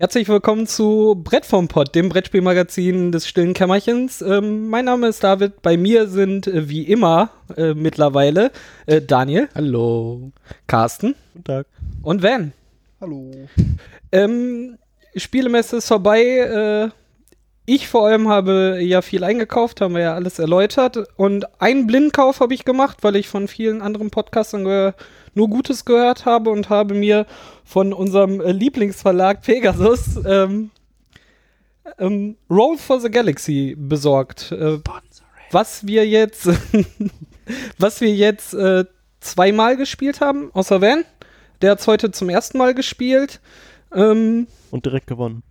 Herzlich willkommen zu Brett vom Pott, dem Brettspielmagazin des stillen Kämmerchens. Ähm, mein Name ist David. Bei mir sind äh, wie immer äh, mittlerweile äh, Daniel. Hallo. Carsten. Guten Tag. Und Van. Hallo. Ähm, Spielemesse ist vorbei. Ich vor allem habe ja viel eingekauft, haben wir ja alles erläutert. Und einen Blindkauf habe ich gemacht, weil ich von vielen anderen Podcastern nur Gutes gehört habe und habe mir von unserem Lieblingsverlag Pegasus ähm, ähm, Roll for the Galaxy besorgt. Äh, was wir jetzt, was wir jetzt äh, zweimal gespielt haben, außer Van. Der hat es heute zum ersten Mal gespielt. Ähm, und direkt gewonnen.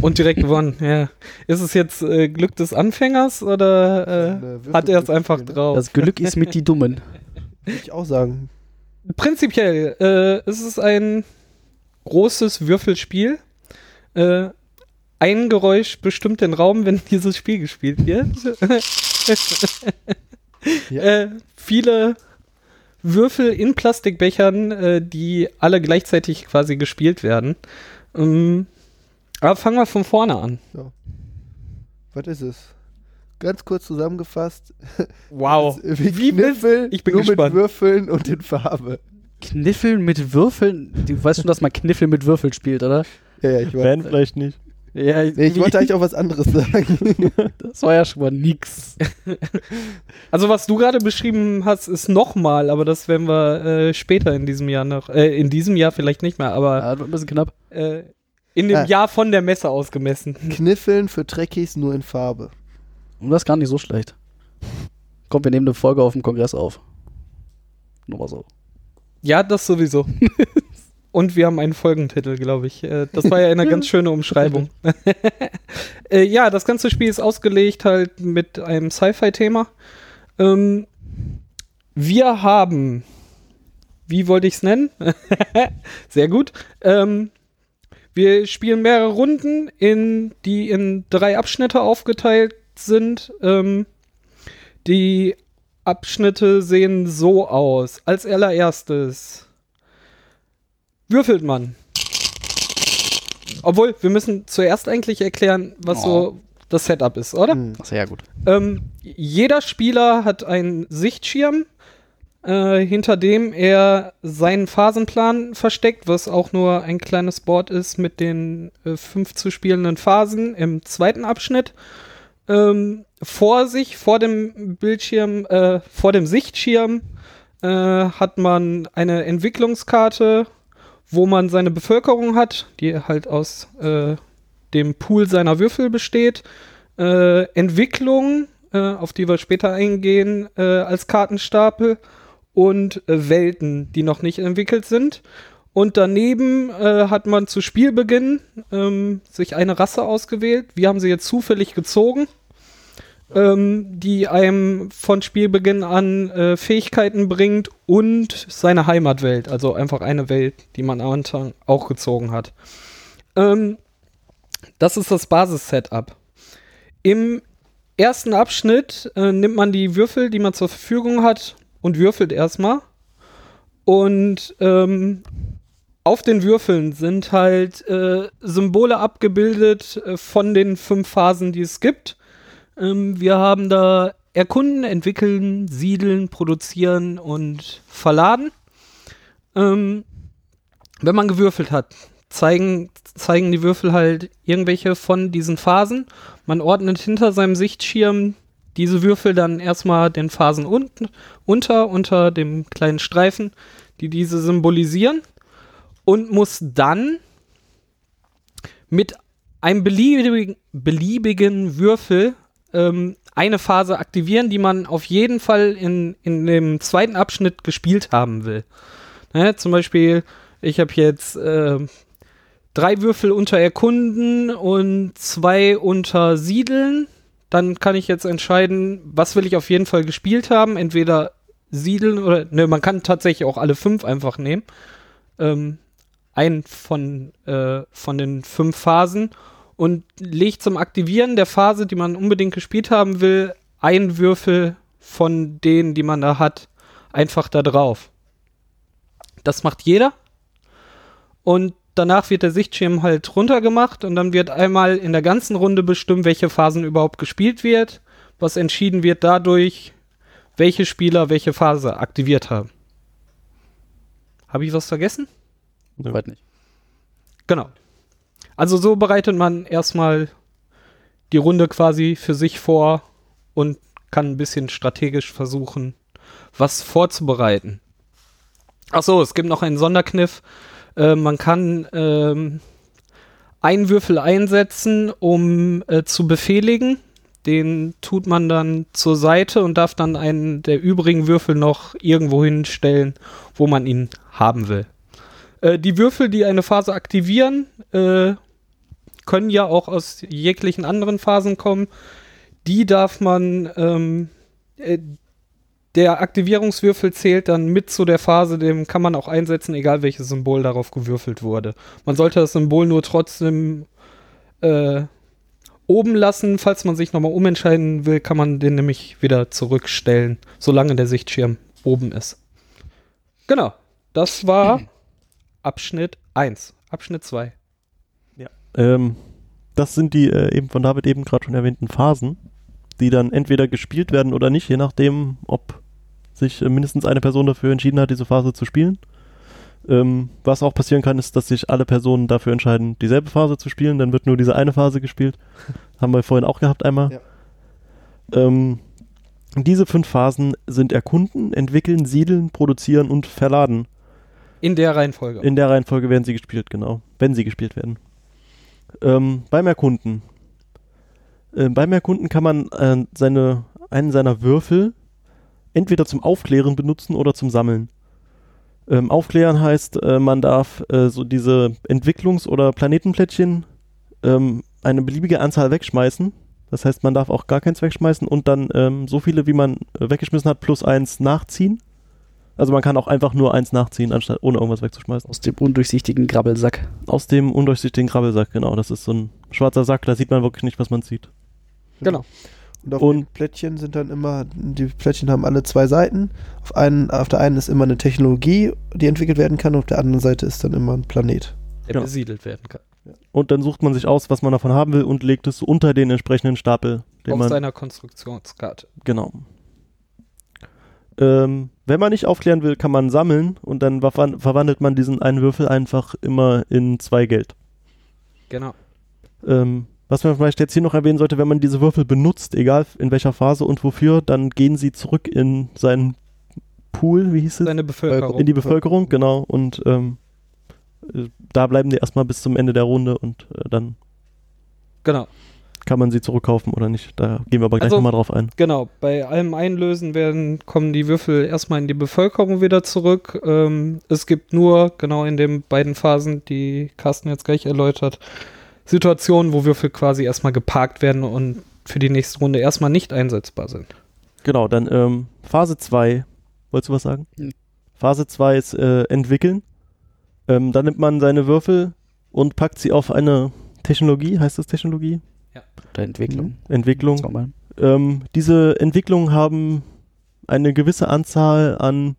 Und direkt gewonnen, ja. Ist es jetzt äh, Glück des Anfängers oder äh, hat er es einfach ne? drauf? Das Glück ist mit die Dummen. Würde ich auch sagen. Prinzipiell äh, ist es ein großes Würfelspiel. Äh, ein Geräusch bestimmt den Raum, wenn dieses Spiel gespielt wird. Ja. äh, viele Würfel in Plastikbechern, äh, die alle gleichzeitig quasi gespielt werden. Ähm, aber fangen wir von vorne an. Was ist es? Ganz kurz zusammengefasst. Wow. Wie, Wie Kniffel, ich bin nur gespannt. mit Würfeln und in Farbe. Kniffeln mit Würfeln? Du weißt schon, dass man Kniffel mit Würfeln spielt, oder? Ja, ja, ich weiß. vielleicht nicht. Ja, Nee, ich wollte eigentlich auch was anderes sagen. Das war ja schon mal nix. Also was du gerade beschrieben hast, ist nochmal, aber das werden wir äh, später in diesem Jahr noch, äh, in diesem Jahr vielleicht nicht mehr, aber Ja, das wird ein bisschen knapp. äh, in dem Ah. Jahr von der Messe ausgemessen. Kniffeln für Trekkies nur in Farbe. Und das ist gar nicht so schlecht. Kommt, wir nehmen eine Folge auf dem Kongress auf. Nur mal so. Ja, das sowieso. Und wir haben einen Folgentitel, glaube ich. Äh, Das war ja eine ganz schöne Umschreibung. äh, ja, das ganze Spiel ist ausgelegt halt mit einem Sci-Fi-Thema. Ähm, wir haben, wie wollte ich es nennen? Sehr gut. Ähm, wir spielen mehrere Runden, in, die in drei Abschnitte aufgeteilt sind. Ähm, die Abschnitte sehen so aus. Als allererstes würfelt man. Obwohl, wir müssen zuerst eigentlich erklären, was so das Setup ist, oder? Hm. Ja gut. Ähm, jeder Spieler hat einen Sichtschirm, äh, hinter dem er seinen Phasenplan versteckt, was auch nur ein kleines Board ist mit den äh, fünf zu spielenden Phasen im zweiten Abschnitt. Ähm, vor sich, vor dem Bildschirm, äh, vor dem Sichtschirm äh, hat man eine Entwicklungskarte, wo man seine Bevölkerung hat, die halt aus äh, dem Pool seiner Würfel besteht. Äh, Entwicklung, auf die wir später eingehen, als Kartenstapel und äh, Welten, die noch nicht entwickelt sind. Und daneben äh, hat man zu Spielbeginn ähm, sich eine Rasse ausgewählt. Wir haben sie jetzt zufällig gezogen, ähm, die einem von Spielbeginn an äh, Fähigkeiten bringt und seine Heimatwelt, also einfach eine Welt, die man am Anfang auch gezogen hat. Ähm, das ist das Basis-Setup. Im ersten Abschnitt äh, nimmt man die Würfel, die man zur Verfügung hat, und würfelt erstmal. Und ähm, auf den Würfeln sind halt äh, Symbole abgebildet äh, von den fünf Phasen, die es gibt. Ähm, wir haben da Erkunden, Entwickeln, Siedeln, Produzieren und Verladen. Ähm, wenn man gewürfelt hat, zeigen, zeigen die Würfel halt irgendwelche von diesen Phasen. Man ordnet hinter seinem Sichtschirm diese Würfel dann erstmal den Phasen unten, unter, unter dem kleinen Streifen, die diese symbolisieren und muss dann mit einem beliebigen, beliebigen Würfel ähm, eine Phase aktivieren, die man auf jeden Fall in, in dem zweiten Abschnitt gespielt haben will. Ne, zum Beispiel, ich habe jetzt äh, drei Würfel unter Erkunden und zwei unter Siedeln. Dann kann ich jetzt entscheiden, was will ich auf jeden Fall gespielt haben. Entweder Siedeln oder, ne, man kann tatsächlich auch alle fünf einfach nehmen. Ähm, einen von, äh, von den fünf Phasen und legt zum Aktivieren der Phase, die man unbedingt gespielt haben will, einen Würfel von denen, die man da hat, einfach da drauf. Das macht jeder. Und danach wird der Sichtschirm halt runtergemacht und dann wird einmal in der ganzen Runde bestimmt, welche Phasen überhaupt gespielt wird, was entschieden wird dadurch, welche Spieler welche Phase aktiviert haben. Habe ich was vergessen? Soweit nicht. Genau. Also so bereitet man erstmal die Runde quasi für sich vor und kann ein bisschen strategisch versuchen, was vorzubereiten. Ach so, es gibt noch einen Sonderkniff. Äh, man kann ähm, einen Würfel einsetzen, um äh, zu befehligen. Den tut man dann zur Seite und darf dann einen der übrigen Würfel noch irgendwo hinstellen, wo man ihn haben will. Äh, die Würfel, die eine Phase aktivieren, äh, können ja auch aus jeglichen anderen Phasen kommen. Die darf man, ähm, äh, der Aktivierungswürfel zählt dann mit zu der Phase, dem kann man auch einsetzen, egal welches Symbol darauf gewürfelt wurde. Man sollte das Symbol nur trotzdem äh, oben lassen. Falls man sich nochmal umentscheiden will, kann man den nämlich wieder zurückstellen, solange der Sichtschirm oben ist. Genau, das war Abschnitt 1. Abschnitt 2. Ähm, das sind die äh, eben von David eben gerade schon erwähnten Phasen, die dann entweder gespielt werden oder nicht, je nachdem, ob sich äh, mindestens eine Person dafür entschieden hat, diese Phase zu spielen. Ähm, was auch passieren kann, ist, dass sich alle Personen dafür entscheiden, dieselbe Phase zu spielen. Dann wird nur diese eine Phase gespielt. Haben wir vorhin auch gehabt einmal. Ja. Ähm, diese fünf Phasen sind erkunden, entwickeln, siedeln, produzieren und verladen. In der Reihenfolge. In der Reihenfolge werden sie gespielt, genau. Wenn sie gespielt werden. Ähm, beim Erkunden. Ähm, beim Erkunden kann man äh, seine, einen seiner Würfel entweder zum Aufklären benutzen oder zum Sammeln. Ähm, aufklären heißt, äh, man darf äh, so diese Entwicklungs- oder Planetenplättchen ähm, eine beliebige Anzahl wegschmeißen. Das heißt, man darf auch gar keins wegschmeißen und dann ähm, so viele, wie man äh, weggeschmissen hat, plus eins nachziehen. Also man kann auch einfach nur eins nachziehen, anstatt ohne irgendwas wegzuschmeißen. Aus dem undurchsichtigen Grabbelsack. Aus dem undurchsichtigen Krabbelsack, genau. Das ist so ein schwarzer Sack, da sieht man wirklich nicht, was man sieht. Genau. Und auf Und- den Plättchen sind dann immer, die Plättchen haben alle zwei Seiten. Auf, einen, auf der einen ist immer eine Technologie, die entwickelt werden kann, und auf der anderen Seite ist dann immer ein Planet. Der Genau. besiedelt werden kann. Und dann sucht man sich aus, was man davon haben will und legt es unter den entsprechenden Stapel, den Auf man. seiner Konstruktionskarte. Genau. Ähm, wenn man nicht aufklären will, kann man sammeln und dann verwan- verwandelt man diesen einen Würfel einfach immer in zwei Geld. Genau. Ähm, was man vielleicht jetzt hier noch erwähnen sollte, wenn man diese Würfel benutzt, egal in welcher Phase und wofür, dann gehen sie zurück in seinen Pool, wie hieß es? Seine Bevölkerung. in die Bevölkerung, genau. Und ähm, äh, da bleiben die erstmal bis zum Ende der Runde und äh, dann Genau. kann man sie zurückkaufen oder nicht. Da gehen wir aber gleich Also- nochmal drauf ein. Genau, bei allem Einlösen werden, kommen die Würfel erstmal in die Bevölkerung wieder zurück. Ähm, es gibt nur, genau in den beiden Phasen, die Carsten jetzt gleich erläutert, Situationen, wo Würfel quasi erstmal geparkt werden und für die nächste Runde erstmal nicht einsetzbar sind. Genau, dann ähm, Phase 2. Wolltest du was sagen? Hm. Phase 2 ist äh, entwickeln. Ähm, dann nimmt man seine Würfel und packt sie auf eine Technologie, heißt das Technologie? Der Entwicklung. Entwicklung. Schau mal. Ähm, diese Entwicklungen haben eine gewisse Anzahl an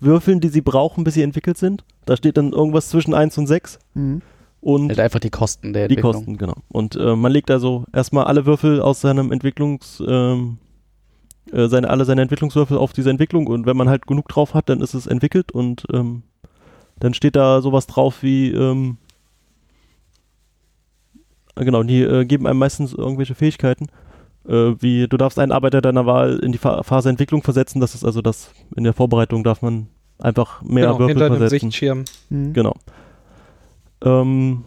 Würfeln, die sie brauchen, bis sie entwickelt sind. Da steht dann irgendwas zwischen 1 und 6. Mhm. Und Halt einfach die Kosten der die Entwicklung. Kosten, genau. Und äh, man legt also erstmal alle Würfel aus seinem Entwicklungs, ähm, äh, seine, alle seine Entwicklungswürfel auf diese Entwicklung und wenn man halt genug drauf hat, dann ist es entwickelt und ähm, dann steht da sowas drauf wie, ähm, äh, genau, die äh, geben einem meistens irgendwelche Fähigkeiten. Äh, wie du darfst einen Arbeiter deiner Wahl in die Fa Phase Entwicklung versetzen, das ist also das, in der Vorbereitung darf man einfach mehr genau, Würfel hinter versetzen. Sichtschirm. Mhm. Genau. Ähm,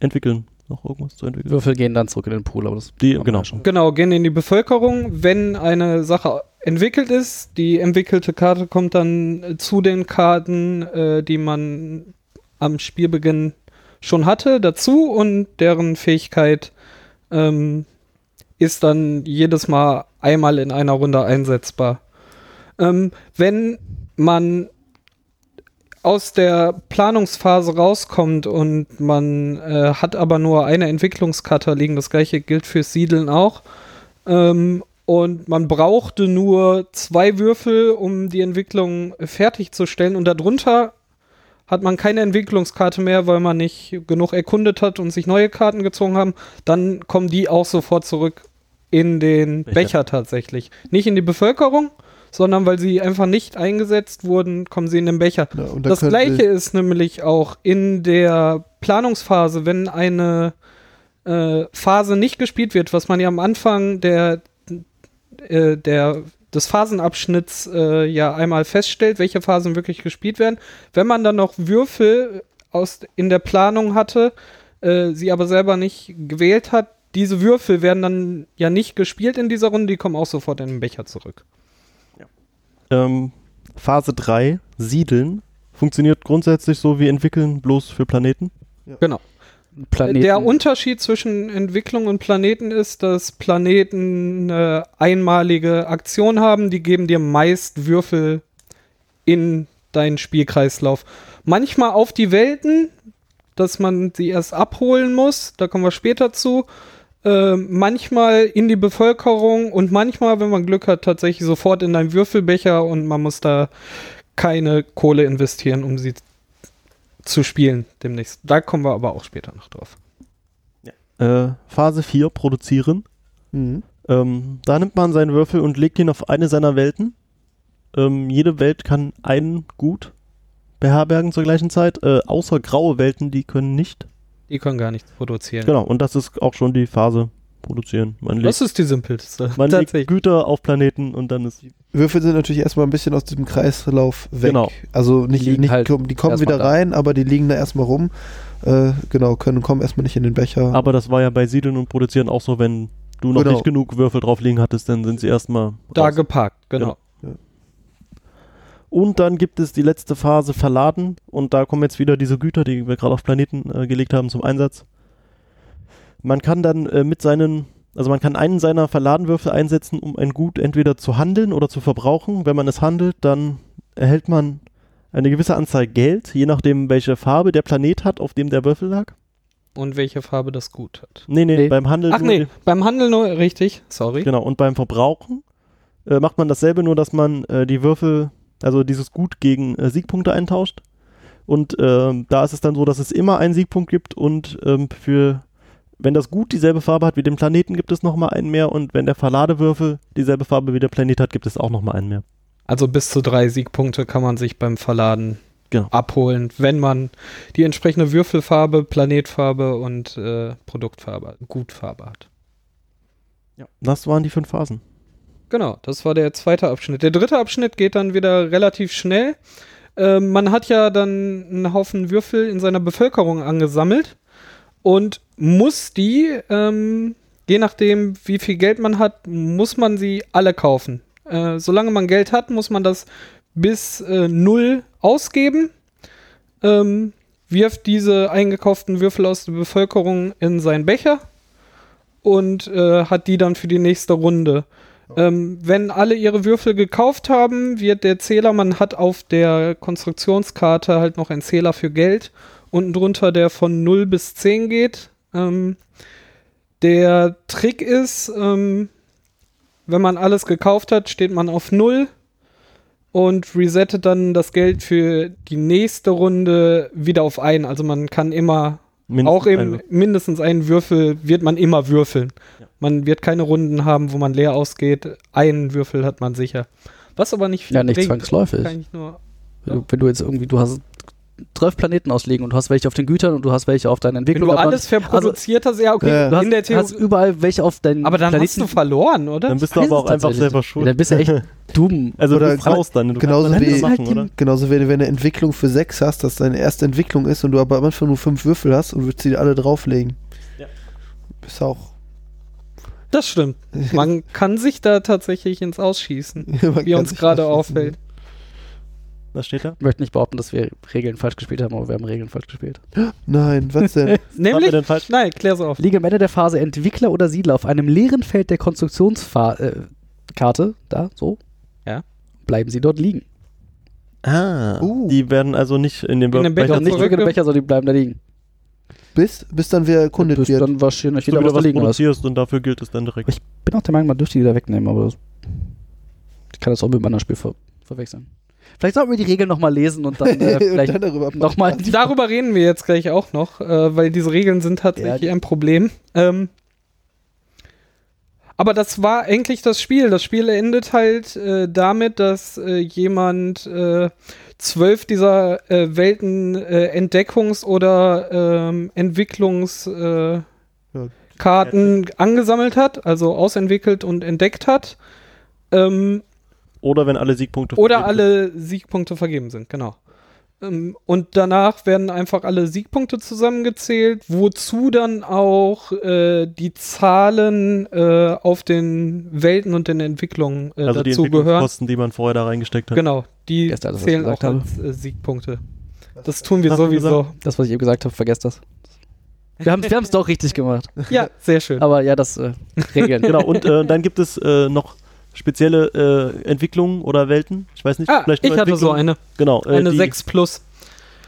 entwickeln. Noch irgendwas zu entwickeln? Würfel gehen dann zurück in den Pool, aber das Die, genau. schon. Genau, gehen in die Bevölkerung. Wenn eine Sache entwickelt ist, die entwickelte Karte kommt dann äh, zu den Karten, äh, die man am Spielbeginn schon hatte, dazu und deren Fähigkeit ähm, ist dann jedes Mal einmal in einer Runde einsetzbar. Ähm, wenn man aus der Planungsphase rauskommt und man äh, hat aber nur eine Entwicklungskarte liegen, das gleiche gilt fürs Siedeln auch, ähm, und man brauchte nur zwei Würfel, um die Entwicklung fertigzustellen und darunter hat man keine Entwicklungskarte mehr, weil man nicht genug erkundet hat und sich neue Karten gezogen haben, dann kommen die auch sofort zurück in den Becher. Becher, tatsächlich. Nicht in die Bevölkerung, sondern weil sie einfach nicht eingesetzt wurden, kommen sie in den Becher. Ja, Das gleiche ist nämlich auch in der Planungsphase, wenn eine äh, Phase nicht gespielt wird, was man ja am Anfang der, äh, der, des Phasenabschnitts äh, ja einmal feststellt, welche Phasen wirklich gespielt werden. Wenn man dann noch Würfel aus, in der Planung hatte, äh, sie aber selber nicht gewählt hat, diese Würfel werden dann ja nicht gespielt in dieser Runde, die kommen auch sofort in den Becher zurück. Ähm, Phase 3, Siedeln, funktioniert grundsätzlich so wie Entwickeln, bloß für Planeten. Genau. Planeten. Der Unterschied zwischen Entwicklung und Planeten ist, dass Planeten eine einmalige Aktion haben, die geben dir meist Würfel in deinen Spielkreislauf. Manchmal auf die Welten, dass man sie erst abholen muss, da kommen wir später zu. Äh, manchmal in die Bevölkerung und manchmal, wenn man Glück hat, tatsächlich sofort in einen Würfelbecher und man muss da keine Kohle investieren, um sie zu spielen demnächst. Da kommen wir aber auch später noch drauf. Äh, Phase 4, Produzieren. Mhm. Ähm, da nimmt man seinen Würfel und legt ihn auf eine seiner Welten. Ähm, jede Welt kann einen Gut beherbergen zur gleichen Zeit, äh, außer graue Welten, die können nicht. Die können gar nichts produzieren. Genau, und das ist auch schon die Phase Produzieren. Man Das legt, ist die simpelste. man legt. Güter auf Planeten und dann ist. Würfel sind natürlich erstmal ein bisschen aus diesem Kreislauf weg. Genau. Also nicht, Die nicht halt die kommen wieder da. rein, aber die liegen da erstmal rum. Äh, genau, können kommen erstmal nicht in den Becher. Aber das war ja bei Siedeln und Produzieren auch so, wenn du noch Genau. nicht genug Würfel drauf liegen hattest, dann sind sie erstmal. Da raus. geparkt, genau. Und dann gibt es die letzte Phase Verladen und da kommen jetzt wieder diese Güter, die wir gerade auf Planeten äh, gelegt haben, zum Einsatz. Man kann dann äh, mit seinen, also man kann einen seiner Verladenwürfel einsetzen, um ein Gut entweder zu handeln oder zu verbrauchen. Wenn man es handelt, dann erhält man eine gewisse Anzahl Geld, je nachdem, welche Farbe der Planet hat, auf dem der Würfel lag. Und welche Farbe das gut hat. Nee, nee, Nee. beim Handeln. Ach nee, beim Handel nur, richtig, sorry. Genau, und beim Verbrauchen äh, macht man dasselbe, nur dass man äh, die Würfel, also dieses Gut gegen äh, Siegpunkte eintauscht. Und ähm, da ist es dann so, dass es immer einen Siegpunkt gibt und ähm, für, wenn das Gut dieselbe Farbe hat wie den Planeten, gibt es nochmal einen mehr und wenn der Verladewürfel dieselbe Farbe wie der Planet hat, gibt es auch nochmal einen mehr. Also bis zu drei Siegpunkte kann man sich beim Verladen Genau. abholen, wenn man die entsprechende Würfelfarbe, Planetfarbe und äh, Produktfarbe, Gutfarbe hat. Ja. Das waren die fünf Phasen. Genau, das war der zweite Abschnitt. Der dritte Abschnitt geht dann wieder relativ schnell. Ähm, man hat ja dann einen Haufen Würfel in seiner Bevölkerung angesammelt und muss die, ähm, je nachdem, wie viel Geld man hat, muss man sie alle kaufen. Äh, solange man Geld hat, muss man das bis äh, null ausgeben. Ähm, wirft diese eingekauften Würfel aus der Bevölkerung in seinen Becher und äh, hat die dann für die nächste Runde. Ähm, wenn alle ihre Würfel gekauft haben, wird der Zähler, man hat auf der Konstruktionskarte halt noch einen Zähler für Geld, unten drunter, der von 0 bis 10 geht. Ähm, der Trick ist, ähm, wenn man alles gekauft hat, steht man auf 0 und resettet dann das Geld für die nächste Runde wieder auf 1. Also man kann immer Mindestens auch eben ein- mindestens einen Würfel wird man immer würfeln. Ja. Man wird keine Runden haben, wo man leer ausgeht. Einen Würfel hat man sicher. Was aber nicht viel Ja, nicht bringt. zwangsläufig. Kann ich nur Wenn du, wenn du jetzt irgendwie, du hast zwölf Planeten ausliegen und du hast welche auf den Gütern und du hast welche auf deinen wenn Entwicklungen. du alles verproduziert hast, ja, okay, Ja. du hast, in der Theorie. hast überall welche auf deinen aber dann Planeten. hast du verloren, oder? Dann bist du aber auch einfach selber schuld. Dann bist du echt dumm. also Oder du brauchst dann, du genauso kannst wie- Halt machen, die- oder? Genauso wie wenn du eine Entwicklung für 6 hast, dass deine erste Entwicklung ist und du aber am Anfang nur 5 Würfel hast und würdest sie alle drauflegen. Ja. Ist auch. Das stimmt. Man kann sich da tatsächlich ins Ausschießen, wie uns gerade auffällt. Was steht da? Ich möchte nicht behaupten, dass wir Regeln falsch gespielt haben, aber wir haben Regeln falsch gespielt. Nein, was denn? Nämlich, denn falsch? nein, klär's auf. Liegen am Ende der Phase Entwickler oder Siedler auf einem leeren Feld der Konstruktionskarte, äh, da, so, Ja. bleiben sie dort liegen. Ah, Uh. die werden also nicht in den In den Becher Doch nicht in den Becher, sondern die bleiben da liegen. Bis, bis dann wieder erkundet Bis wird. dann wahrscheinlich jeder wieder was was liegen lässt. produzierst und dafür gilt es dann direkt. Ich bin auch der Meinung, man dürfte die da wegnehmen, aber das, ich kann das auch mit einem anderen Spiel ver verwechseln. Vielleicht sollten wir die Regeln nochmal lesen und dann äh, Und vielleicht dann darüber nochmal. Darüber reden wir jetzt gleich auch noch, äh, weil diese Regeln sind tatsächlich Ja. ein Problem. Ähm, aber das war eigentlich das Spiel. Das Spiel endet halt äh, damit, dass äh, jemand äh, zwölf dieser äh, Welten äh, Entdeckungs- oder ähm, Entwicklungskarten äh, Ja. Angesammelt hat, also ausentwickelt und entdeckt hat. Ähm, Oder wenn alle Siegpunkte oder alle Siegpunkte vergeben sind, genau. Ähm, und danach werden einfach alle Siegpunkte zusammengezählt, wozu dann auch äh, die Zahlen äh, auf den Welten und den Entwicklungen äh. Also die dazu gehören. Entwicklungskosten, die man vorher da reingesteckt hat. Genau, die Gestern, das, zählen auch gesagt als äh, Siegpunkte. Das tun wir Hast du sowieso. Das, was ich eben gesagt habe, vergesst das. Wir haben es doch richtig gemacht. Ja, sehr schön. Aber ja, das äh, Regeln. Genau, und äh, dann gibt es äh, noch spezielle äh, Entwicklungen oder Welten. Ich weiß nicht, Ah, vielleicht ich hatte so eine. Genau, äh, Eine die, 6 plus.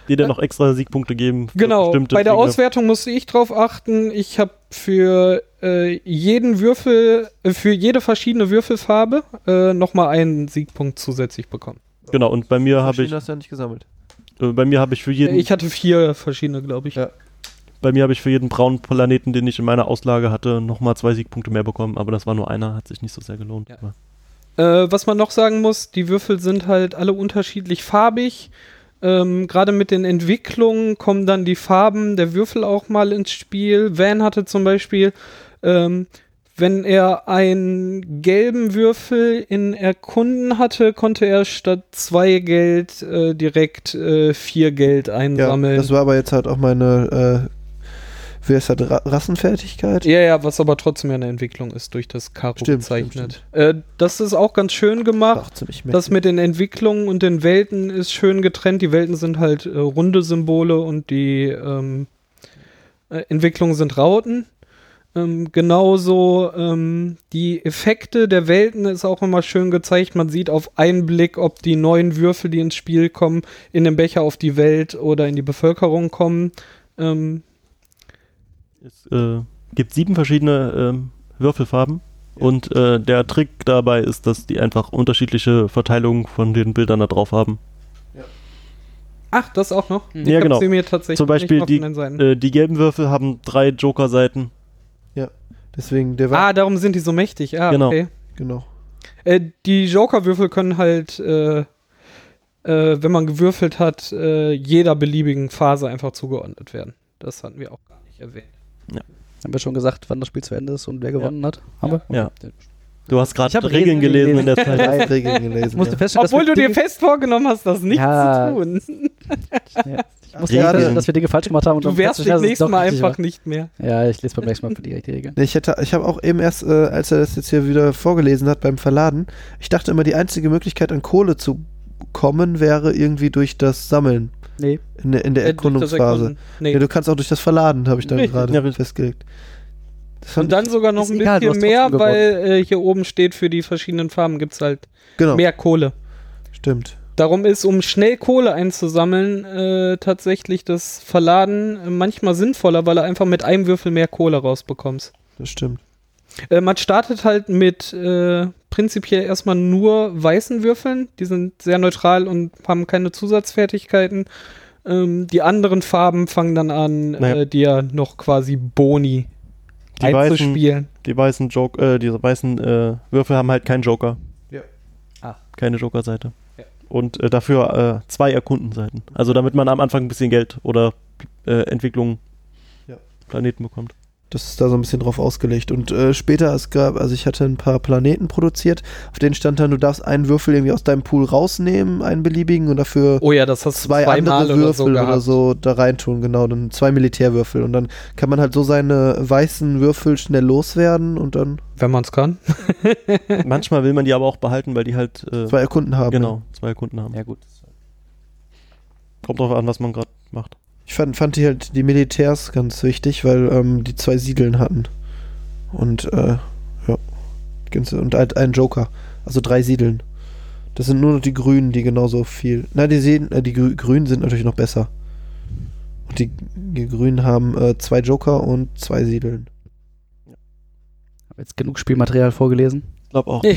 die dir noch extra Siegpunkte geben. für Genau, bestimmte bei der Dinge. Auswertung musste ich drauf achten. Ich habe für äh, jeden Würfel, äh, für jede verschiedene Würfelfarbe äh, nochmal einen Siegpunkt zusätzlich bekommen. Genau, und bei mir habe ich, hast du ja nicht gesammelt. äh, bei mir habe ich für jeden, Ich hatte vier verschiedene, glaube ich. Ja. Bei mir habe ich für jeden braunen Planeten, den ich in meiner Auslage hatte, nochmal zwei Siegpunkte mehr bekommen. Aber das war nur einer, hat sich nicht so sehr gelohnt. Ja. Äh, was man noch sagen muss, die Würfel sind halt alle unterschiedlich farbig. Ähm, Gerade mit den Entwicklungen kommen dann die Farben der Würfel auch mal ins Spiel. Van hatte zum Beispiel, ähm, wenn er einen gelben Würfel in Erkunden hatte, konnte er statt zwei Geld äh, direkt äh, vier Geld Ja, einsammeln. das war aber jetzt halt auch meine, äh, wie heißt das, Ra Rassenfertigkeit? Ja, ja, was aber trotzdem ja eine Entwicklung ist, durch das Karo Stimmt, stimmt, gezeichnet. Äh, das ist auch ganz schön gemacht. Das mächtig. mit den Entwicklungen und den Welten ist schön getrennt. Die Welten sind halt äh, runde Symbole und die ähm, äh, Entwicklungen sind Rauten. Ähm, genauso ähm, die Effekte der Welten ist auch immer schön gezeigt. Man sieht auf einen Blick, ob die neuen Würfel, die ins Spiel kommen, in den Becher auf die Welt oder in die Bevölkerung kommen. Ähm, Es äh, gibt sieben verschiedene ähm, Würfelfarben. Und äh, der Trick dabei ist, dass die einfach unterschiedliche Verteilungen von den Bildern da drauf haben. ach, das auch noch? Hm. Ich Ja, genau. sie mir tatsächlich Zum Beispiel die, äh, die gelben Würfel haben drei Joker-Seiten. Deswegen, der ah, darum sind die so mächtig. Ah, Genau. okay. genau. Äh, die Joker-Würfel können halt, äh, äh, wenn man gewürfelt hat, äh, jeder beliebigen Phase einfach zugeordnet werden. Das hatten wir auch gar nicht erwähnt. Haben wir schon gesagt, wann das Spiel zu Ende ist und wer gewonnen hat? Haben wir? Ja. Du hast Ich gerade Regeln Regeln gelesen in der Zeit. Drei Regeln gelesen. Musste ja. feststellen, Obwohl du dir fest vorgenommen hast, das nicht Ja. zu tun. ja, ich musste Regeln. gerade, dass wir Dinge falsch gemacht haben. Und Du es nächstes doch Mal einfach nicht mehr. Ja, ich lese beim nächsten Mal für die richtige Regel. Nee, Ich, hätte, ich habe auch eben erst, äh, als er das jetzt hier wieder vorgelesen hat beim Verladen, ich dachte immer, die einzige Möglichkeit an Kohle zu kommen wäre irgendwie durch das Sammeln Nee. in der, in der Äh, Erkundungsphase. Nee. Ja, du kannst auch durch das Verladen, habe ich dann Richtig. gerade Ja, festgelegt. Und dann sogar noch ein egal, bisschen mehr, weil äh, hier oben steht, für die verschiedenen Farben gibt es halt genau, mehr Kohle. stimmt. Darum ist, um schnell Kohle einzusammeln, äh, tatsächlich das Verladen äh, manchmal sinnvoller, weil du einfach mit einem Würfel mehr Kohle rausbekommst. Das stimmt. Äh, man startet halt mit äh, prinzipiell erstmal nur weißen Würfeln. Die sind sehr neutral und haben keine Zusatzfertigkeiten. Ähm, die anderen Farben fangen dann an, Naja. äh, dir noch quasi Boni Die weißen, einzuspielen. die weißen, Joke, äh, diese weißen äh, Würfel haben halt keinen Joker. Ja. Ah. Keine Joker-Seite. Ja. Und äh, dafür äh, zwei Erkundenseiten. Also damit man am Anfang ein bisschen Geld oder äh, Entwicklung Ja. Planeten bekommt. Das ist da so ein bisschen drauf ausgelegt. Und äh, später, es gab, also ich hatte ein paar Planeten produziert, auf denen stand dann, du darfst einen Würfel irgendwie aus deinem Pool rausnehmen, einen beliebigen, und dafür Oh ja, das hast zwei andere oder so Würfel oder so, da reintun, genau, dann zwei Militärwürfel. Und dann kann man halt so seine weißen Würfel schnell loswerden und dann Wenn man es kann. Manchmal will man die aber auch behalten, weil die halt äh, zwei Erkunden haben. genau zwei Erkunden haben. Ja, gut. Kommt drauf an, was man gerade macht. Ich fand, fand die halt die Militärs ganz wichtig, weil ähm, die zwei Siedeln hatten. Und, äh, ja. Und halt einen Joker. Also drei Siedeln. Das sind nur noch die Grünen, die genauso viel. Na, die sehen, äh, die Grü Grünen sind natürlich noch besser. Und die, die Grünen haben äh, zwei Joker und zwei Siedeln. Habe jetzt genug Spielmaterial vorgelesen. Ich glaube auch.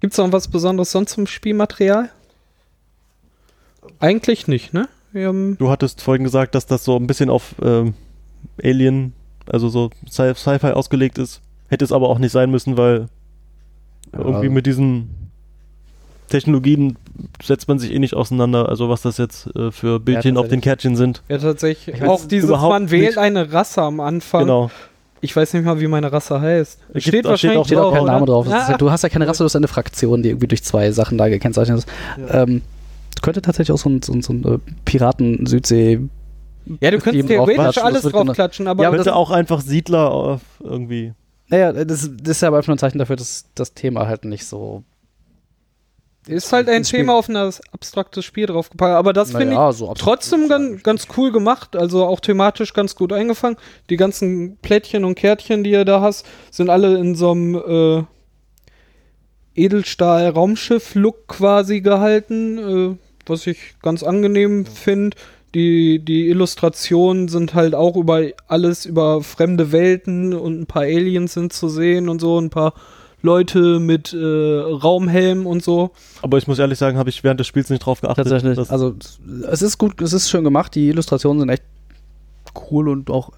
Gibt es noch was Besonderes sonst zum Spielmaterial? Eigentlich nicht, ne? Wir haben Du hattest vorhin gesagt, dass das so ein bisschen auf ähm, Alien, also so Sci- Sci-Fi ausgelegt ist. Hätte es aber auch nicht sein müssen, weil Ja. irgendwie mit diesen Technologien setzt man sich eh nicht auseinander. Also was das jetzt äh, für Bildchen auf den. Kärtchen sind. ja tatsächlich Ich auch dieses, man wählt nicht. eine Rasse am Anfang. Genau. Ich weiß nicht mal, wie meine Rasse heißt. Gibt- Steht steht wahrscheinlich auch- Steht auch kein? Name drauf. Ist Ah, ja, du hast ja keine Rasse, du hast eine Fraktion, die irgendwie durch zwei Sachen da gekennzeichnet ist. Ja. Ähm, könnte tatsächlich auch so ein, so ein, so ein äh, Piraten-Südsee. ja, du könntest theoretisch alles draufklatschen, aber Ja, aber Könnte das- auch einfach Siedler auf irgendwie. Naja, das, das ist ja aber einfach nur ein Zeichen dafür, dass das Thema halt nicht so. ist halt ein Thema auf ein abstraktes Spiel draufgepackt. Aber das finde ich Naja, so absolut trotzdem ganz, ganz cool gemacht, also auch thematisch ganz gut eingefangen. Die ganzen Plättchen und Kärtchen, die ihr da hast, sind alle in so einem äh, Edelstahl-Raumschiff-Look quasi gehalten, äh, was ich ganz angenehm finde. Die, die Illustrationen sind halt auch über alles, über fremde Welten und ein paar Aliens sind zu sehen und so, ein paar Leute mit äh, Raumhelm und so. Aber ich muss ehrlich sagen, habe ich während des Spiels nicht drauf geachtet. Tatsächlich. Also, es ist gut, es ist schön gemacht. Die Illustrationen sind echt cool und auch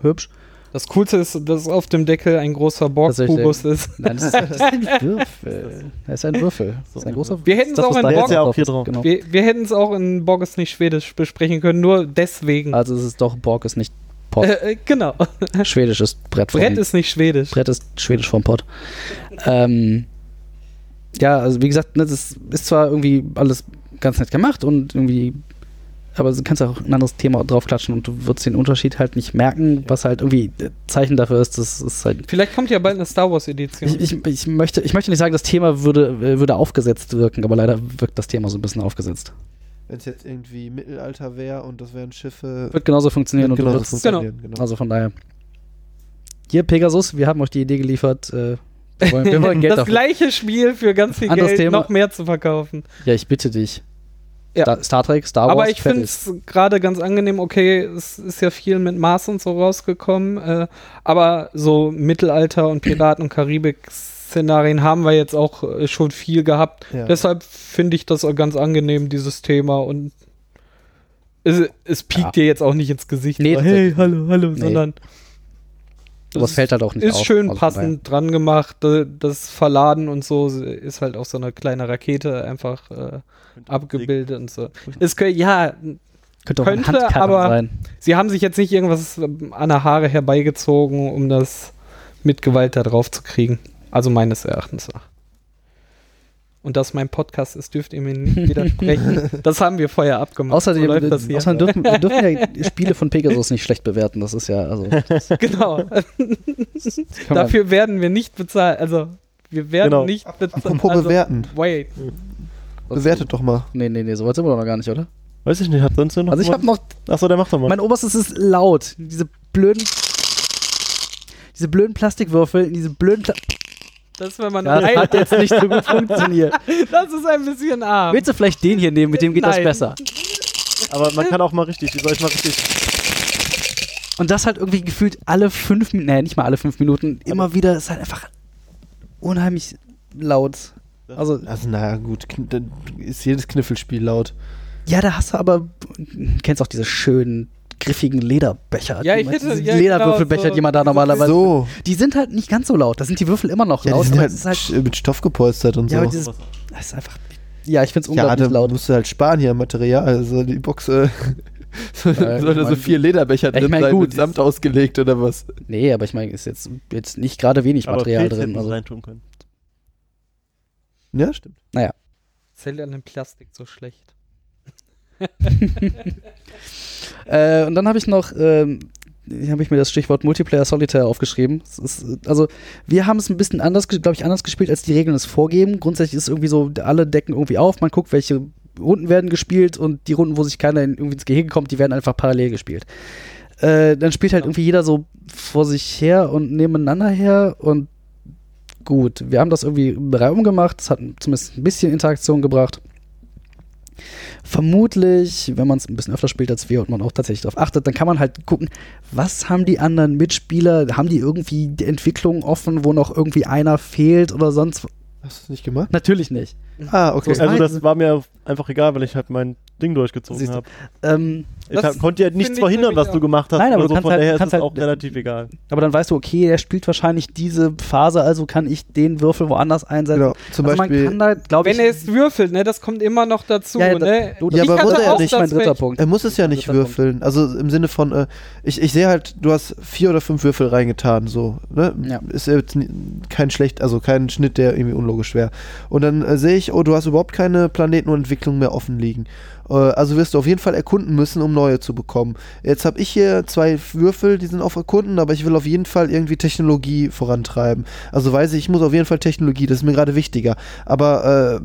hübsch. Das Coolste ist, dass auf dem Deckel ein großer Borg-Kubus ist. Nein, das ist, das ist ein Würfel. Das ist ein Würfel. Das ist ein großer Wir hätten es auch in Borg, ja auch hier drauf Genau. wir, wir hätten es auch in Borg ist nicht Schwedisch besprechen können, nur deswegen. Also es ist doch, Borg ist nicht Pott. Äh, äh, genau. Schwedisch ist Brett vom Brett ist nicht Schwedisch. Brett ist Schwedisch vom Pott. Ähm, ja, also wie gesagt, ne, das ist zwar irgendwie alles ganz nett gemacht und irgendwie, aber du kannst auch ein anderes Thema draufklatschen und du wirst den Unterschied halt nicht merken, was halt irgendwie Zeichen dafür ist, das ist halt Vielleicht kommt ja bald eine Star Wars Edition. Ich, ich, ich, möchte, ich möchte nicht sagen, das Thema würde, äh, würde aufgesetzt wirken, aber leider wirkt das Thema so ein bisschen aufgesetzt. Wenn es jetzt irgendwie Mittelalter wäre und das wären Schiffe. Wird genauso funktionieren und genau du das wirst, funktionieren. Genau. also von daher. Hier, Pegasus, wir haben euch die Idee geliefert. Äh, wir, wollen, wir wollen Geld das dafür. gleiche Spiel für ganz viel Anderes Geld Thema. noch mehr zu verkaufen. Ja, ich bitte dich. Ja. Star, Trek, Star Wars, Aber ich finde es gerade ganz angenehm, okay, es ist ja viel mit Mars und so rausgekommen, äh, aber so Mittelalter und Piraten und Karibik-Szenarien haben wir jetzt auch äh, schon viel gehabt. Ja. Deshalb finde ich das auch ganz angenehm, dieses Thema und es, es piekt Ja. dir jetzt auch nicht ins Gesicht. Nee, hey, hallo, hallo, Nee. sondern Sowas es fällt halt auch nicht ist auf. schön Also passend dran gemacht. Das Verladen und so ist halt auch so eine kleine Rakete einfach äh, abgebildet und so. Es kö- ja, Könnte auch könnte, aber- sein. sie haben sich jetzt nicht irgendwas ähm, an der Haare herbeigezogen, um das mit Gewalt da drauf zu kriegen. Also meines Erachtens nach. Und dass mein Podcast ist, dürft ihr mir nicht widersprechen. das haben wir vorher abgemacht. Außerdem, so läuft das hier. außerdem dürfen, wir dürfen ja Spiele von Pegasus nicht schlecht bewerten. Das ist ja, also. das genau. Dafür werden wir nicht bezahlt. Also, wir werden Genau. nicht bezahlt. Apropos also, bewerten. Wait. Bewertet doch mal. Nee, nee, nee, so weit sind wir doch noch gar nicht, oder? Weiß ich nicht, hat sonst noch Also ich habe noch Achso, der macht doch mal. Mein oberstes ist laut. Diese blöden. Diese blöden Plastikwürfel, diese blöden. Pla Das, wenn man das rein- hat jetzt nicht so gut funktioniert. das ist ein bisschen arm. Willst du vielleicht den hier nehmen? Mit dem geht Nein. das besser. Aber man kann auch mal richtig, wie soll ich mal richtig. Und das halt irgendwie gefühlt alle fünf Minuten, nee, nicht mal alle fünf Minuten, immer wieder ist halt einfach unheimlich laut. Also, Also, naja, gut. Dann ist jedes Kniffelspiel laut. ja, da hast du aber, kennst auch diese schönen, griffigen Lederbecher. Ja, die ich hätte- ja, Lederwürfelbecher, genau, so- die man da normalerweise. So. Die sind halt nicht ganz so laut. Da sind die Würfel immer noch Ja, die laut. sind aber halt, es halt, sch- mit Stoff gepolstert und ja, aber so. dieses, das ist einfach. Ja, ich find's Ja, unglaublich da laut. musst du halt sparen hier Material. Also die Box äh, soll, Ja, soll da ich so vier Lederbecher ich drin mein, sein, gut, mit Samt ausgelegt oder was? Nee, aber ich meine, ist jetzt, jetzt nicht gerade wenig Aber Material Pilz drin. Also. reintun können. Ja, stimmt. Zählt an dem Plastik so schlecht. Äh, und dann habe ich noch, ähm, habe ich mir das Stichwort Multiplayer Solitaire aufgeschrieben. Es ist, also, wir haben es ein bisschen anders, glaube ich, anders gespielt, als die Regeln es vorgeben. Grundsätzlich ist es irgendwie so, alle decken irgendwie auf, man guckt, welche Runden werden gespielt und die Runden, wo sich keiner in, irgendwie ins Gehege kommt, die werden einfach parallel gespielt. Äh, dann spielt halt irgendwie jeder so vor sich her und nebeneinander her und gut, wir haben das irgendwie im Raum gemacht, das hat zumindest ein bisschen Interaktion gebracht. Vermutlich, wenn man es ein bisschen öfter spielt als wir und man auch tatsächlich darauf achtet, dann kann man halt gucken, was haben die anderen Mitspieler, haben die irgendwie die Entwicklung offen, wo noch irgendwie einer fehlt oder sonst Hast du es nicht gemacht? Natürlich nicht. Ah, okay. So Also das war mir einfach egal, weil ich halt mein Ding durchgezogen habe. Ähm, Ich hab, konnte ja nichts verhindern, was du gemacht hast. Nein, aber so, kannst von halt- daher ist es halt- auch relativ egal. aber dann weißt du, okay, er spielt wahrscheinlich diese Phase, also kann ich den Würfel woanders einsetzen. Genau. Zum also man Beispiel. kann da, glaube ich, Wenn er es würfelt, ne, das kommt immer noch dazu, Ja, ja, das- ne? du, Ja, aber muss er auch nicht das ist mein dritter. Punkt. Er muss es ja nicht Dritter Punkt. würfeln. Also im Sinne von, äh, ich, ich sehe halt, du hast vier oder fünf Würfel reingetan, so. Ne? Ja. Ist jetzt kein schlecht, also kein Schnitt, der irgendwie unlogisch wäre. Und dann äh, sehe ich, oh, du hast überhaupt keine Planeten und Entwicklungen mehr offen liegen. Äh, also wirst du auf jeden Fall erkunden müssen, um neue zu bekommen. Jetzt habe ich hier zwei Würfel, die sind auf Erkunden, aber ich will auf jeden Fall irgendwie Technologie vorantreiben. Also weiß ich, ich muss auf jeden Fall Technologie, das ist mir gerade wichtiger. Aber äh,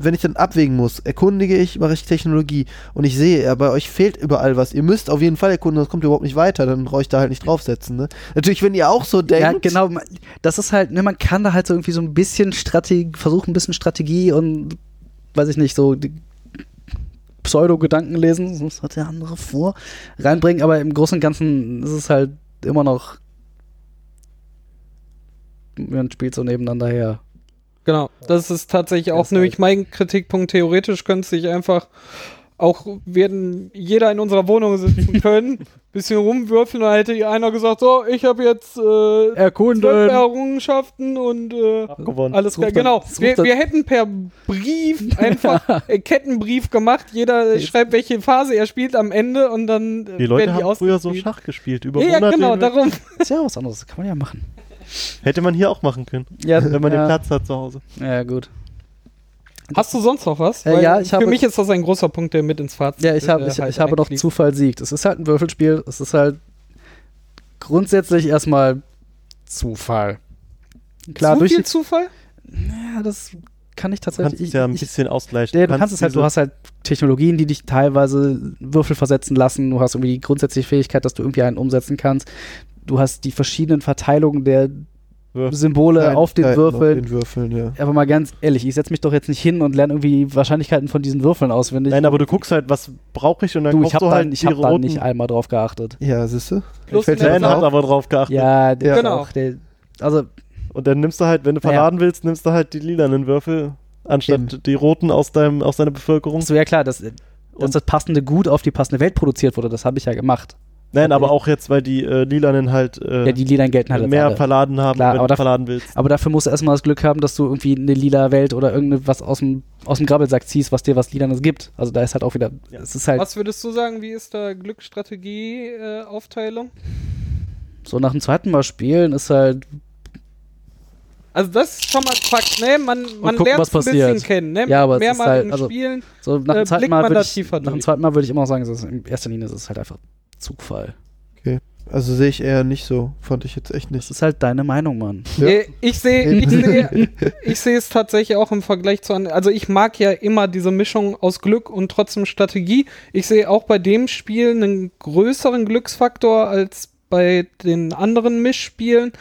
wenn ich dann abwägen muss, erkundige ich, mache ich Technologie und ich sehe, ja, bei euch fehlt überall was. Ihr müsst auf jeden Fall erkunden, sonst kommt ihr überhaupt nicht weiter, dann brauche ich da halt nicht draufsetzen. Ne? Natürlich, wenn ihr auch so denkt. Ja, genau. Das ist halt, ne, man kann da halt so irgendwie so ein bisschen Strategie, versuchen, ein bisschen Strategie und weiß ich nicht, so Pseudo-Gedanken lesen, was hat der andere vor, reinbringen, aber im Großen und Ganzen ist es halt immer noch, man spielt so nebeneinander her. Genau, das ist tatsächlich auch Das nämlich halt- mein Kritikpunkt. Theoretisch könnte sich einfach auch werden jeder in unserer Wohnung sitzen können, bisschen rumwürfeln, dann hätte einer gesagt, so, ich habe jetzt äh, Erkunden! Errungenschaften und äh, alles klar. Genau, wir, wir hätten per Brief einfach äh, Kettenbrief gemacht. Jeder Jetzt- schreibt, welche Phase er spielt am Ende und dann äh, Die Leute werden die haben früher so. Schach gespielt, über Ja, ja, Monate genau, hinweg. darum. Ist ja was anderes, kann man ja machen. Hätte man hier auch machen können, Ja, wenn man ja, den Platz hat zu Hause. Ja, gut. Hast du sonst noch was? Äh, ja, ich für habe- mich ist das ein großer Punkt, der mit ins Fazit Ja, ich, hab, äh, ich, halt ich habe noch. Zufall siegt. Es ist halt ein Würfelspiel. Es ist halt grundsätzlich erstmal Zufall. Klar, Zu durch viel Zufall? ja, das kann ich Du tatsächlich. kannst es ich, ja ein ich, bisschen ausgleichen. ja, du kannst es halt, du hast halt Technologien, die dich teilweise Würfel versetzen lassen. Du hast irgendwie die grundsätzliche Fähigkeit, dass du irgendwie einen umsetzen kannst. Du hast die verschiedenen Verteilungen der Würfel. Symbole auf den Kleinigkeiten Würfeln. Auf den Würfeln, ja. Aber mal ganz ehrlich, ich setze mich doch jetzt nicht hin und lerne irgendwie Wahrscheinlichkeiten von diesen Würfeln auswendig. Nein, aber du guckst halt, was brauche ich und dann du, ich habe du halt ich die hab da nicht einmal drauf geachtet. Ja, siehst du? Das hat aber drauf geachtet. Ja, der Genau. auch, der, also Und dann nimmst du halt, wenn du verladen willst, nimmst du halt die lilanen Würfel, anstatt Eben. die roten aus, deinem, aus deiner Bevölkerung. so ja klar, dass, dass das passende Gut auf die passende Welt produziert wurde, das habe ich ja gemacht. Nein, aber auch jetzt, weil die äh, lilanen halt äh, ja, die Lilan gelten halt mehr verladen haben, Klar, wenn aber du dafür- verladen willst. Aber dafür musst du erstmal das Glück haben, dass du irgendwie eine lila Welt oder irgendwas aus dem, aus dem Grabbelsack ziehst, was dir was Lilanes gibt. Also da ist halt auch wieder, Ja. es ist halt Was würdest du sagen, wie ist da Glücksstrategie-Aufteilung? so nach dem zweiten Mal spielen ist halt, also das ist schon mal Fakt, ne? Man, man gucken, lernt was es ein bisschen passiert. kennen, ne? Ja, aber es ist Mehrmal halt- im also- Spielen. so nach Äh, dem zweiten blickt Mal man würde ich, nach dem zweiten Mal würde ich immer sagen, in erster Linie ist es halt einfach Zufall. Also sehe ich eher nicht so. Fand ich jetzt echt Das nicht. ist halt deine Meinung, Mann. Ja. Ich sehe ich sehe ich sehe es tatsächlich auch im Vergleich zu anderen. Also ich mag ja immer diese Mischung aus Glück und trotzdem Strategie. Ich sehe auch bei dem Spiel einen größeren Glücksfaktor als bei den anderen Mischspielen.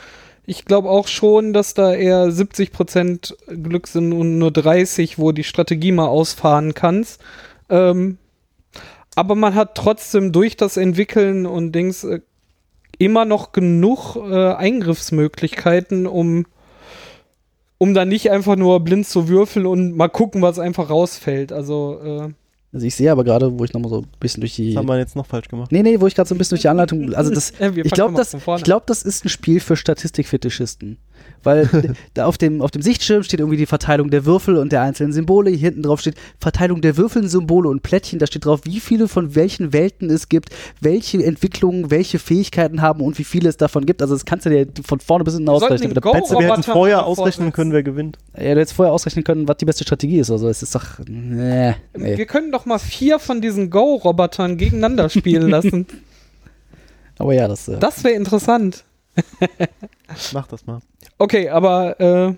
Ich glaube auch schon, dass da eher 70% Glück sind und nur 30, wo die Strategie mal ausfahren kannst. Ähm, aber man hat trotzdem durch das Entwickeln und Dings äh, immer noch genug äh, Eingriffsmöglichkeiten, um, um dann nicht einfach nur blind zu würfeln und mal gucken, was einfach rausfällt. Also, äh, Also ich sehe aber gerade, wo ich nochmal so ein bisschen durch die. Das haben wir jetzt noch falsch gemacht. Nee, nee, wo ich gerade so ein bisschen durch die Anleitung. Also das, ich glaube, das, von vorne ich glaub, das ist ein Spiel für Statistikfetischisten. Weil da auf dem, auf dem Sichtschirm steht irgendwie die Verteilung der Würfel und der einzelnen Symbole. Hier hinten drauf steht Verteilung der Würfel, Symbole und Plättchen. Da steht drauf, wie viele von welchen Welten es gibt, welche Entwicklungen, welche Fähigkeiten haben und wie viele es davon gibt. Also das kannst du dir von vorne bis hinten Wir ausrechnen. Petzl. Wir hätten vorher ausrechnen können, wer gewinnt. Ja, du hättest vorher ausrechnen können, was die beste Strategie ist. Also es ist doch. Nee, nee. Wir können doch mal vier von diesen Go-Robotern gegeneinander spielen lassen. Aber ja, das. Äh, Das wäre interessant. Mach das mal. Okay, aber äh,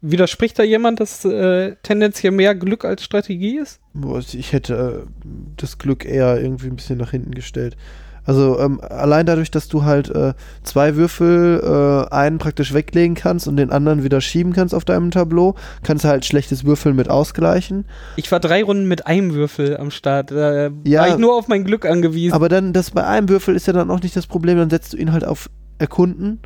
widerspricht da jemand, dass äh, tendenziell mehr Glück als Strategie ist? Ich hätte äh, das Glück eher irgendwie ein bisschen nach hinten gestellt. Also ähm, allein dadurch, dass du halt äh, zwei Würfel, äh, einen praktisch weglegen kannst und den anderen wieder schieben kannst auf deinem Tableau, kannst du halt schlechtes Würfeln mit ausgleichen. Ich war drei Runden mit einem Würfel am Start. Da Ja. war ich nur auf mein Glück angewiesen. Aber dann, das bei einem Würfel ist ja dann auch nicht das Problem, dann setzt du ihn halt auf Erkunden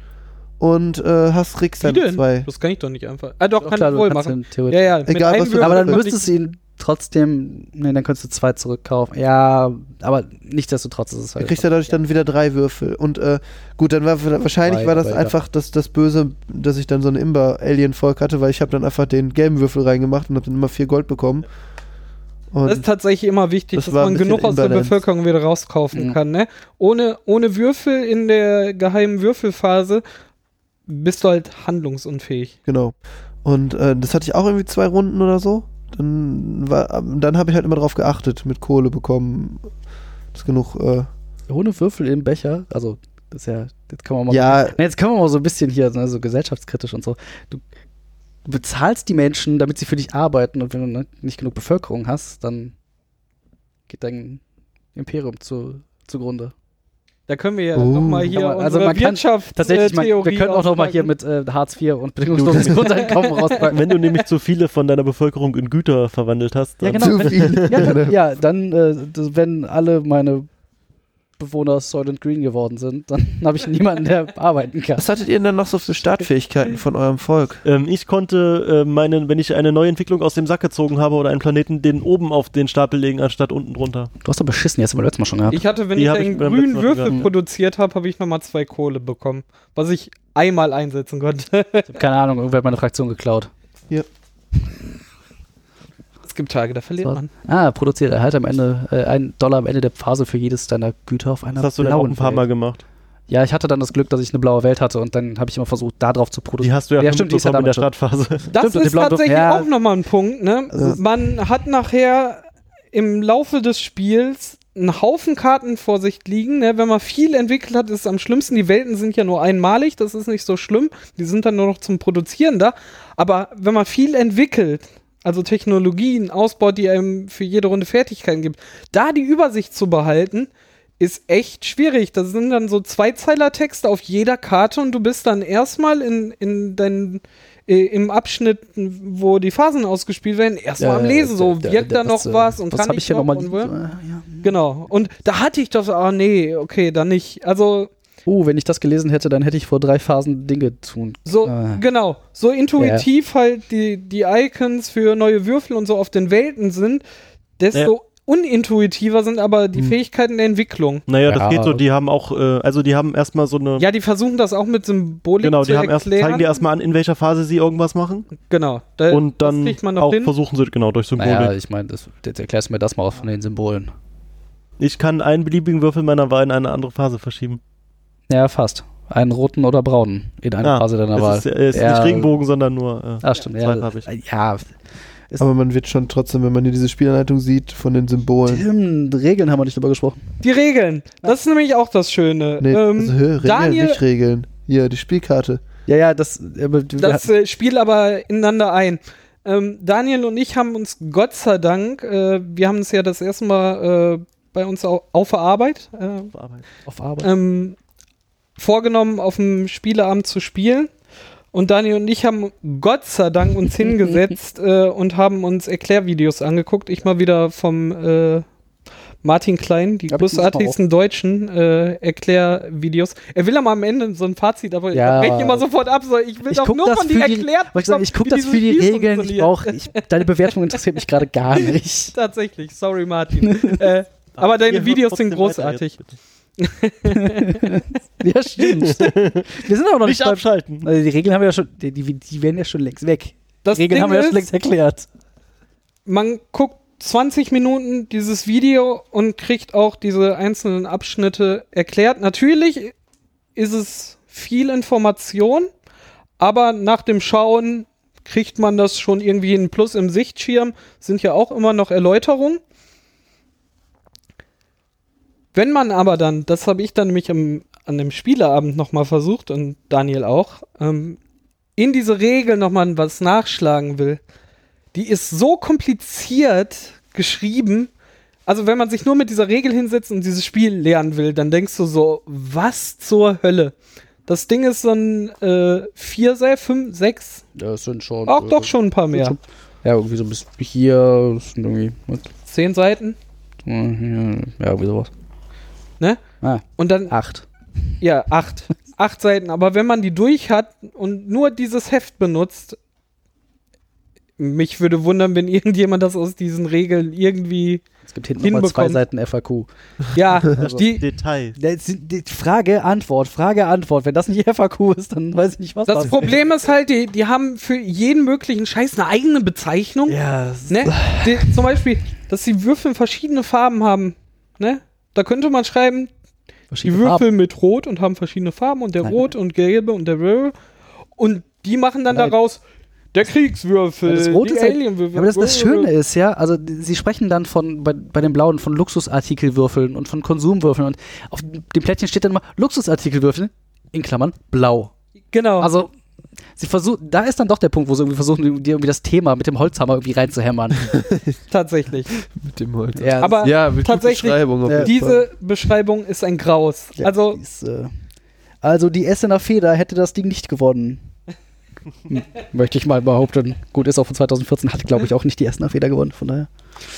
und äh, hast Wie dann denn? zwei. Das kann ich doch nicht einfach. Ah, doch, Doch, kann klar, ich wohl machen. Ja, ja, Egal, was du- Aber dann müsstest du ihn trotzdem, nee, dann könntest du zwei zurückkaufen. Ja, aber nichtsdestotrotz ist es Er halt. kriegt ja dadurch dann wieder drei Würfel. Und äh, gut, dann war wahrscheinlich Drei, war das einfach das, das Böse, dass ich dann so ein Imber-Alien-Volk hatte, weil ich habe dann einfach den gelben Würfel reingemacht und habe dann immer vier Gold bekommen. Und Das ist tatsächlich immer wichtig, Das dass man genug aus der. Bevölkerung wieder rauskaufen Mhm. kann. Ne? Ohne, ohne Würfel in der geheimen Würfelphase bist du halt handlungsunfähig. genau. Und äh, das hatte ich auch irgendwie zwei Runden oder so. Dann, war- dann habe ich halt immer drauf geachtet, mit Kohle bekommen. Das genug. Äh, Ohne Würfel im Becher, also das ist ja, jetzt kann man mal. ja, Nee, Jetzt können wir mal so ein bisschen hier, ne, so gesellschaftskritisch und so. Du, du bezahlst die Menschen, damit sie für dich arbeiten und wenn du ne, nicht genug Bevölkerung hast, dann geht dein Imperium zu, zugrunde. Da können wir ja Uh. nochmal hier man- also unsere man kann Wirtschaft Tatsächlich, äh, man, wir können auch noch mal hier mit äh, Hartz IV und bedingungsloses Grundeinkommen rauspacken. Wenn du nämlich zu viele von deiner Bevölkerung in Güter verwandelt hast, Ja, dann genau. zu viel. Ja, dann, ja, dann, äh, wenn alle meine Bewohner Soylent Green geworden sind, dann habe ich niemanden, der arbeiten kann. Was hattet ihr denn noch so für Startfähigkeiten von eurem Volk? Ähm, ich konnte äh, meinen, wenn ich eine neue Entwicklung aus dem Sack gezogen habe oder einen Planeten, den oben auf den Stapel legen, anstatt unten drunter. Du hast doch beschissen, hast du beim letzten Mal schon gehabt. Ich hatte, wenn Die ich einen grünen Würfel gehabt. produziert habe, habe ich nochmal zwei Kohle bekommen. Was ich einmal einsetzen konnte. Ich hab keine Ahnung, irgendwer hat meine Fraktion geklaut. Es gibt Tage, da verliert So. man. Ah, produziert. Erhalte am Ende äh, einen Dollar am Ende der Phase für jedes deiner Güter auf einer Das hast du dann auch ein paar Welt. Mal gemacht. Ja, ich hatte dann das Glück, dass ich eine blaue Welt hatte und dann habe ich immer versucht, da drauf zu Die produzieren. hast du ja, Ja, schon stimmt, die ist ja in der damit Startphase. Das Stimmt, die ist tatsächlich ja. auch nochmal ein Punkt. Ne? Also- Man hat nachher im Laufe des Spiels einen Haufen Karten vor sich liegen. Ne? Wenn man viel entwickelt hat, ist es am schlimmsten. Die Welten sind ja nur einmalig, das ist nicht so schlimm. Die sind dann nur noch zum Produzieren da. Aber wenn man viel entwickelt, also Technologien ausbaut, die einem für jede Runde Fertigkeiten gibt, da die Übersicht zu behalten, ist echt schwierig. Das sind dann so Zweizeiler-Texte auf jeder Karte und du bist dann erstmal in, in deinen, äh, im Abschnitt, wo die Phasen ausgespielt werden, erstmal am Lesen. So, wirkt da noch was und kann hab ich ich hier noch nochmal? und Äh, ja. Genau. Und da hatte ich doch so, ah nee, okay, dann nicht. Also Oh, wenn ich das gelesen hätte, dann hätte ich vor drei Phasen Dinge tun. so, Ah. genau, so intuitiv halt die, die Icons für neue Würfel und so auf den Welten sind, desto unintuitiver sind aber die Hm. Fähigkeiten der Entwicklung. Naja, Ja. das geht so. Die haben auch, äh, also die haben erstmal so eine. Ja, die versuchen das auch mit Symbolik genau, zu die haben erst, erklären. zeigen dir erstmal an, in welcher Phase sie irgendwas machen. genau. Da, und dann auch hin. versuchen sie, genau, durch Symbolik. Naja, ich meine, das- jetzt erklärst du mir das mal von den Symbolen. Ich kann einen beliebigen Würfel meiner Wahl in eine andere Phase verschieben. Ja, fast. Einen roten oder braunen in einer Ah, Phase deiner es Wahl. ist, äh, es ist Ja. nicht Regenbogen, sondern nur. Äh, Ah, stimmt. Ja, zweifarbig. ja, Aber man wird schon trotzdem, wenn man hier diese Spielanleitung sieht, von den Symbolen. stimmt. Regeln haben wir nicht drüber gesprochen. Die Regeln. Das ist nämlich auch das Schöne. Nee, ähm, also, hä, Regeln, Daniel- nicht Regeln. Hier, die Spielkarte. Ja, ja, das. Aber, Das äh, spielt aber ineinander ein. Ähm, Daniel und ich haben uns Gott sei Dank, äh, wir haben es ja das erste Mal äh, bei uns au auf der Arbeit äh, auf Arbeit. ähm, vorgenommen, auf dem Spieleabend zu spielen. Und Daniel und ich haben Gott sei Dank uns hingesetzt äh, und haben uns Erklärvideos angeguckt. Ich mal wieder vom äh, Martin Klein, die großartigsten deutschen äh, Erklärvideos. Er will aber am Ende so ein Fazit, aber Ja. ich breche immer sofort ab. So, ich will Ich doch nur von dir die- erklärt. Ich, ich gucke das für die Spiel Regeln. Ich brauche. Ich, deine Bewertung interessiert mich gerade gar nicht. Tatsächlich, sorry Martin. äh, aber deine Videos sind großartig. jetzt. Ja, stimmt. Wir sind aber noch nicht, Nicht beim- abschalten. Also die Regeln haben wir ja schon. Die, die, werden ja schon längst weg. Das die Regeln Ding haben wir ja schon längst erklärt. man guckt 20 Minuten dieses Video und kriegt auch diese einzelnen Abschnitte erklärt. Natürlich ist es viel Information, aber nach dem Schauen kriegt man das schon irgendwie ein Plus im Sichtschirm. Sind ja auch immer noch Erläuterungen. Wenn man aber dann, das habe ich dann nämlich am, an dem Spieleabend nochmal versucht und Daniel auch, ähm, in diese Regel nochmal was nachschlagen will, die ist so kompliziert geschrieben. Also, wenn man sich nur mit dieser Regel hinsetzt und dieses Spiel lernen will, dann denkst du so, was zur Hölle? Das Ding ist so ein äh, 4, 5, 6, Das sind schon. auch doch schon ein paar mehr. Ja, irgendwie so ein bisschen hier. Das sind irgendwie. Was? 10 Seiten, Ja, irgendwie sowas. Ne? Ah, Und dann, acht. ja, 8. acht Seiten, aber wenn man die durch hat und nur dieses Heft benutzt, mich würde wundern, wenn irgendjemand das aus diesen Regeln irgendwie, Es gibt hinten nochmal zwei. Seiten FAQ. ja, Also die, Detail. Das die Frage, Antwort, Frage, Antwort. Wenn das nicht FAQ ist, dann weiß ich nicht, was das ist. Problem ist halt, die, die haben für jeden möglichen Scheiß eine eigene Bezeichnung. Ja, Ne? Die, zum Beispiel, dass die Würfel verschiedene Farben haben. Ne? Da könnte man schreiben, die Würfel Farben. mit Rot und haben verschiedene Farben und der Nein, Rot und Gelbe und der Röhr. Und die machen dann Nein. daraus der Kriegswürfel, Ja, das Rote die ist halt- Alienwürfel. Ja, aber das, das Schöne ist ja, also sie sprechen dann von bei, bei den blauen von Luxusartikelwürfeln und von Konsumwürfeln und auf dem Plättchen steht dann immer Luxusartikelwürfel in Klammern blau. Genau. Also sie versuchen, da ist dann doch der Punkt, wo sie irgendwie versuchen, dir irgendwie das Thema mit dem Holzhammer irgendwie reinzuhämmern. tatsächlich. Mit dem Holz. ja, Aber ja, mit tatsächlich, Beschreibung diese Beschreibung ist ein Graus. ja, also, die ist, äh, also die Essener Feder hätte das Ding nicht gewonnen. Hm, Möchte ich mal behaupten. Gut, ist auch von 2014, hat glaube ich auch nicht die Essener Feder gewonnen, von daher.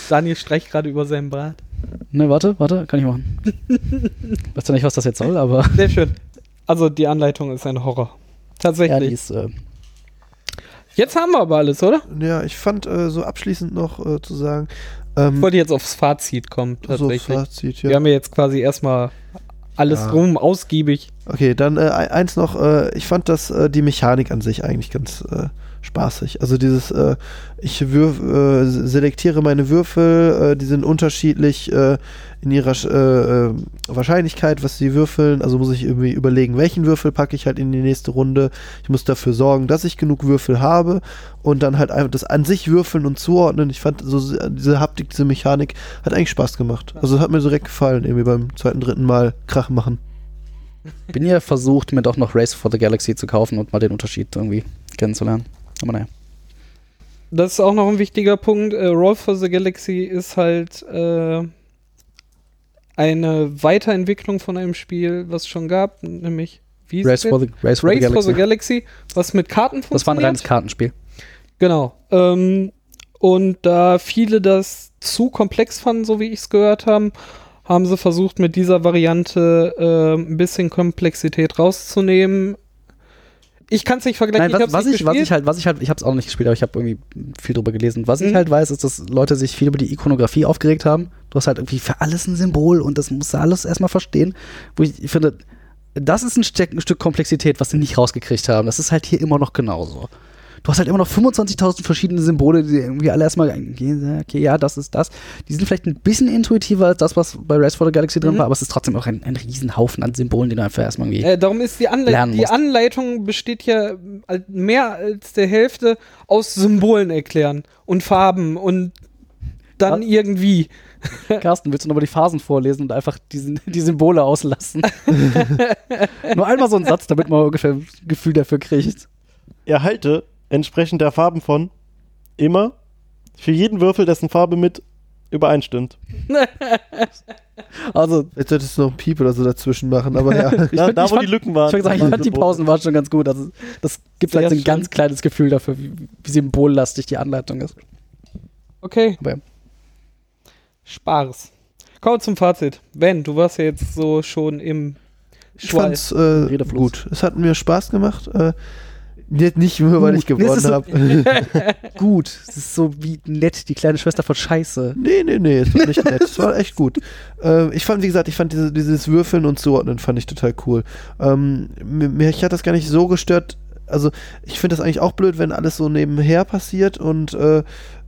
Daniel streicht gerade über seinen Brat. Ne, warte, warte, kann ich machen. Weiß ja nicht, was das jetzt soll, aber Sehr schön. Also, die Anleitung ist ein Horror. Ja, die Tatsächlich. ist, äh, Jetzt haben wir aber alles, oder? Ja, ich fand äh, so abschließend noch äh, zu sagen, ähm, Ich wollte jetzt aufs Fazit kommen, so tatsächlich. Fazit, Wir ja. haben ja jetzt quasi erstmal alles Ja. rum, ausgiebig. Okay, dann äh, ein- eins noch, äh, ich fand das äh, die Mechanik an sich eigentlich ganz äh, spaßig. Also dieses, äh, ich würf, äh, selektiere meine Würfel, äh, die sind unterschiedlich äh, in ihrer äh, äh, Wahrscheinlichkeit, was sie würfeln. Also muss ich irgendwie überlegen, welchen Würfel packe ich halt in die nächste Runde. Ich muss dafür sorgen, dass ich genug Würfel habe und dann halt einfach das an sich würfeln und zuordnen. Ich fand so se- diese Haptik, diese Mechanik hat eigentlich Spaß gemacht. Also hat mir direkt gefallen, irgendwie beim zweiten, dritten Mal Krach machen. bin ja versucht, mir doch noch Race for the Galaxy zu kaufen und mal den Unterschied irgendwie kennenzulernen. Aber naja. Das ist auch noch ein wichtiger Punkt. Äh, Roll for the Galaxy ist halt äh, eine Weiterentwicklung von einem Spiel, was es schon gab, nämlich wie Race for the, Race for the for the Galaxy. Was mit Karten Das war ein funktioniert. reines Kartenspiel. Genau. Ähm, und da viele das zu komplex fanden, so wie ich es gehört habe, haben sie versucht, mit dieser Variante äh, ein bisschen Komplexität rauszunehmen. Ich kann es nicht vergleichen. Nein, was, hab's was, ich, was ich halt, was ich halt, ich habe es auch noch nicht gespielt, aber ich habe irgendwie viel drüber gelesen. Was ich Mhm. halt weiß, ist, dass Leute sich viel über die Ikonografie aufgeregt haben. Du hast halt irgendwie für alles ein Symbol und das musst du alles erstmal verstehen. Wo ich finde, das ist ein, Steck, ein Stück Komplexität, was sie nicht rausgekriegt haben. Das ist halt hier immer noch genauso. Du hast halt immer noch 25.000 verschiedene Symbole, die irgendwie alle erstmal, okay, okay, ja, das ist das. Die sind vielleicht ein bisschen intuitiver als das, was bei Race for the Galaxy drin Mhm. war, aber es ist trotzdem auch ein, ein Riesenhaufen an Symbolen, die du einfach erstmal irgendwie. Äh, darum ist die, lernen die. Anleitung besteht ja äh, mehr als der Hälfte aus Symbolen erklären und Farben und dann Was? irgendwie. Carsten, willst du nochmal die Phasen vorlesen und einfach diesen, die Symbole auslassen? Nur einmal so einen Satz, damit man ungefähr ein Gefühl dafür kriegt. Erhalte entsprechend der Farben von immer für jeden Würfel, dessen Farbe mit übereinstimmt. Also, Jetzt solltest du noch ein Piep oder so dazwischen machen, aber ja. ich, Da, find, da ich, wo die fand, Lücken waren. ich, sagen, ich fand die. Pausen waren schon ganz gut. Also, das gibt Sehr vielleicht so ein schön. ganz kleines Gefühl dafür, wie, wie symbollastig die Anleitung ist. Okay. Aber ja. Spaß. Kommen wir zum Fazit. Ben, du warst ja jetzt so schon im Ich Schwall. fand's äh, gut. Es hat mir Spaß gemacht. Äh, nicht nur, weil ich Gut. Nee, gewonnen so- habe. Gut, es ist so wie nett, die kleine Schwester von Scheiße. nee, nee, nee, es war nicht nett. Es war echt gut. Ähm, ich fand, wie gesagt, ich fand diese, dieses Würfeln und Zuordnen fand ich total cool. Ähm, mir, mich hat das gar nicht so gestört. Also, ich finde das eigentlich auch blöd, wenn alles so nebenher passiert und äh,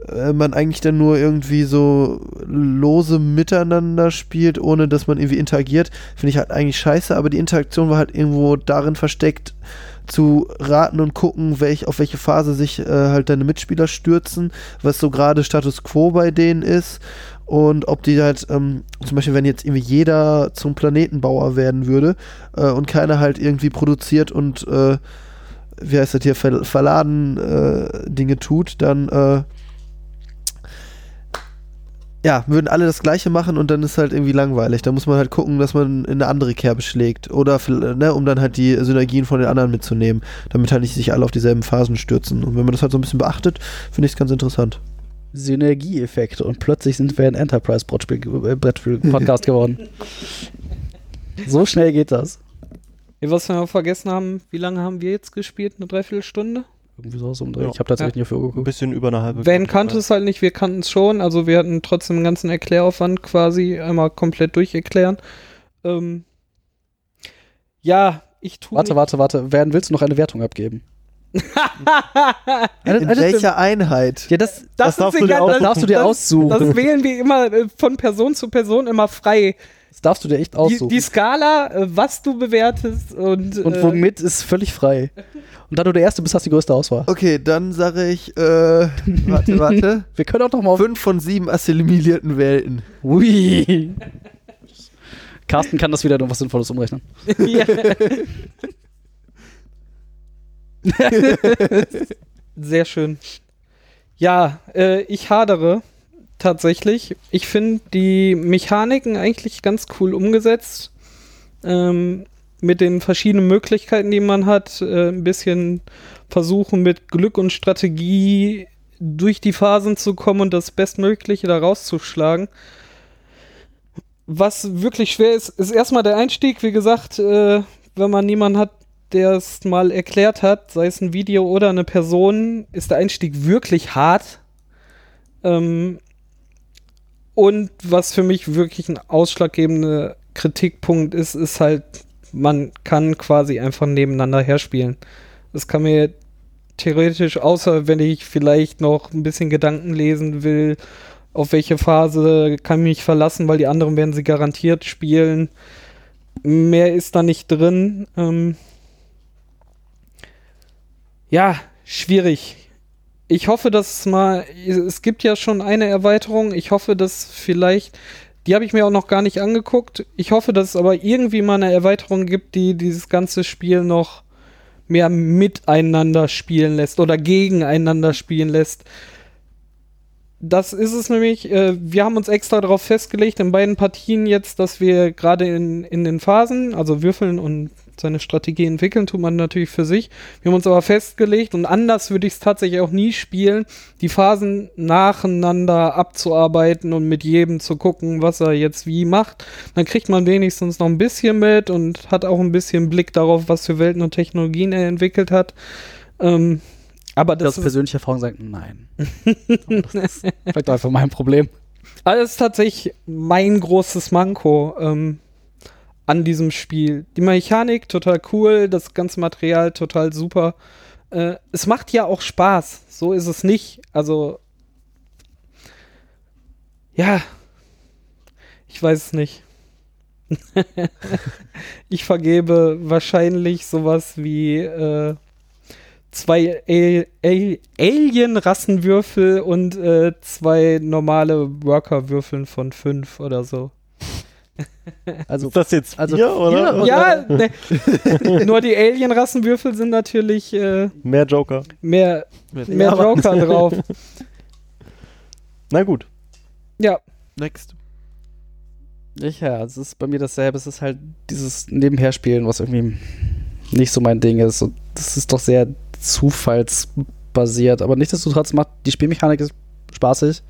äh, man eigentlich dann nur irgendwie so lose miteinander spielt, ohne dass man irgendwie interagiert. Finde ich halt eigentlich scheiße, aber die Interaktion war halt irgendwo darin versteckt, zu raten und gucken, welch, auf welche Phase sich äh, halt deine Mitspieler stürzen, was so gerade Status Quo bei denen ist und ob die halt, ähm, zum Beispiel, wenn jetzt irgendwie jeder zum Planetenbauer werden würde äh, und keiner halt irgendwie produziert und äh, wie heißt das hier, ver verladen äh, Dinge tut, dann äh, ja, würden alle das gleiche machen und dann ist halt irgendwie langweilig. Da muss man halt gucken, dass man in eine andere Kerbe schlägt. Oder, ne, um dann halt die Synergien von den anderen mitzunehmen, damit halt nicht sich alle auf dieselben Phasen stürzen. Und wenn man das halt so ein bisschen beachtet, finde ich es ganz interessant. Synergieeffekte und plötzlich sind wir ein Enterprise-Brettspiel-Podcast geworden. So schnell geht das. Was wir noch vergessen haben, wie lange haben wir jetzt gespielt? Eine Dreiviertelstunde? Irgendwie so um Dreh. Ja. Ich habe tatsächlich Ja. nicht auf die Uhr Ein geguckt. bisschen über eine halbe Van Stunde, kannte ja. es halt nicht, wir kannten es schon. Also wir hatten trotzdem einen ganzen Erkläraufwand quasi einmal komplett durcherklären. Ähm, ja, ich tue. Warte, warte, warte. Werden willst du noch eine Wertung abgeben? Eine- In welcher Einheit? Ja, das, Das, Das darfst ist du dir egal, das darfst du dir aussuchen. Das wählen wir immer äh, von Person zu Person immer frei. Das darfst du dir echt Die, aussuchen. die Skala, äh, was du bewertest und, und äh, womit ist völlig frei. Und da du der Erste bist, hast du die größte Auswahl. Okay, dann sage ich, äh, warte, warte. Wir können auch noch mal auf. Fünf von sieben assimilierten Welten. Ui. Carsten kann das wieder noch was Sinnvolles umrechnen. ja. Sehr schön. Ja, äh, ich hadere tatsächlich. Ich finde die Mechaniken eigentlich ganz cool umgesetzt. Ähm, mit den verschiedenen Möglichkeiten, die man hat. Äh, ein bisschen versuchen mit Glück und Strategie durch die Phasen zu kommen und das Bestmögliche da rauszuschlagen. Was wirklich schwer ist, ist erstmal der Einstieg. Wie gesagt, äh, wenn man niemanden hat, der es mal erklärt hat, sei es ein Video oder eine Person, ist der Einstieg wirklich hart. Ähm, und was für mich wirklich ein ausschlaggebender Kritikpunkt ist, ist halt, man kann quasi einfach nebeneinander herspielen. Das kann mir theoretisch, außer wenn ich vielleicht noch ein bisschen Gedanken lesen will, auf welche Phase kann ich mich verlassen, weil die anderen werden sie garantiert spielen. Mehr ist da nicht drin. Ähm ja, schwierig. Ich hoffe, dass es mal, es gibt ja schon eine Erweiterung. Ich hoffe, dass vielleicht, die habe ich mir auch noch gar nicht angeguckt. Ich hoffe, dass es aber irgendwie mal eine Erweiterung gibt, die dieses ganze Spiel noch mehr miteinander spielen lässt oder gegeneinander spielen lässt. Das ist es nämlich. Äh, wir haben uns extra darauf festgelegt, in beiden Partien jetzt, dass wir gerade in, in den Phasen, also würfeln und seine Strategie entwickeln, tut man natürlich für sich. Wir haben uns aber festgelegt und anders würde ich es tatsächlich auch nie spielen, die Phasen nacheinander abzuarbeiten und mit jedem zu gucken, was er jetzt wie macht. Dann kriegt man wenigstens noch ein bisschen mit und hat auch ein bisschen Blick darauf, was für Welten und Technologien er entwickelt hat. Ähm, aber Das das, ist, persönliche Erfahrung sagt, nein. Aber das ist vielleicht einfach mein Problem. also das ist tatsächlich mein großes Manko ähm, an diesem Spiel. Die Mechanik total cool, das ganze Material total super. Äh, es macht ja auch Spaß, so ist es nicht. Also ja, ich weiß es nicht. ich vergebe wahrscheinlich sowas wie äh, zwei Al Al Alien-Rassenwürfel und äh, zwei normale Worker-Würfeln von fünf oder so. Also, Ist das jetzt Also vier, oder? Ja, ne, nur die Alien-Rassenwürfel sind natürlich äh, Mehr Joker. mehr, mehr aber- Joker drauf. Na gut. Ja, Next. ich, ja, es ist bei mir dasselbe. Es ist halt dieses Nebenherspielen, was irgendwie nicht so mein Ding ist. Und das ist doch sehr zufallsbasiert. Aber nichtsdestotrotz macht die Spielmechanik ist spaßig.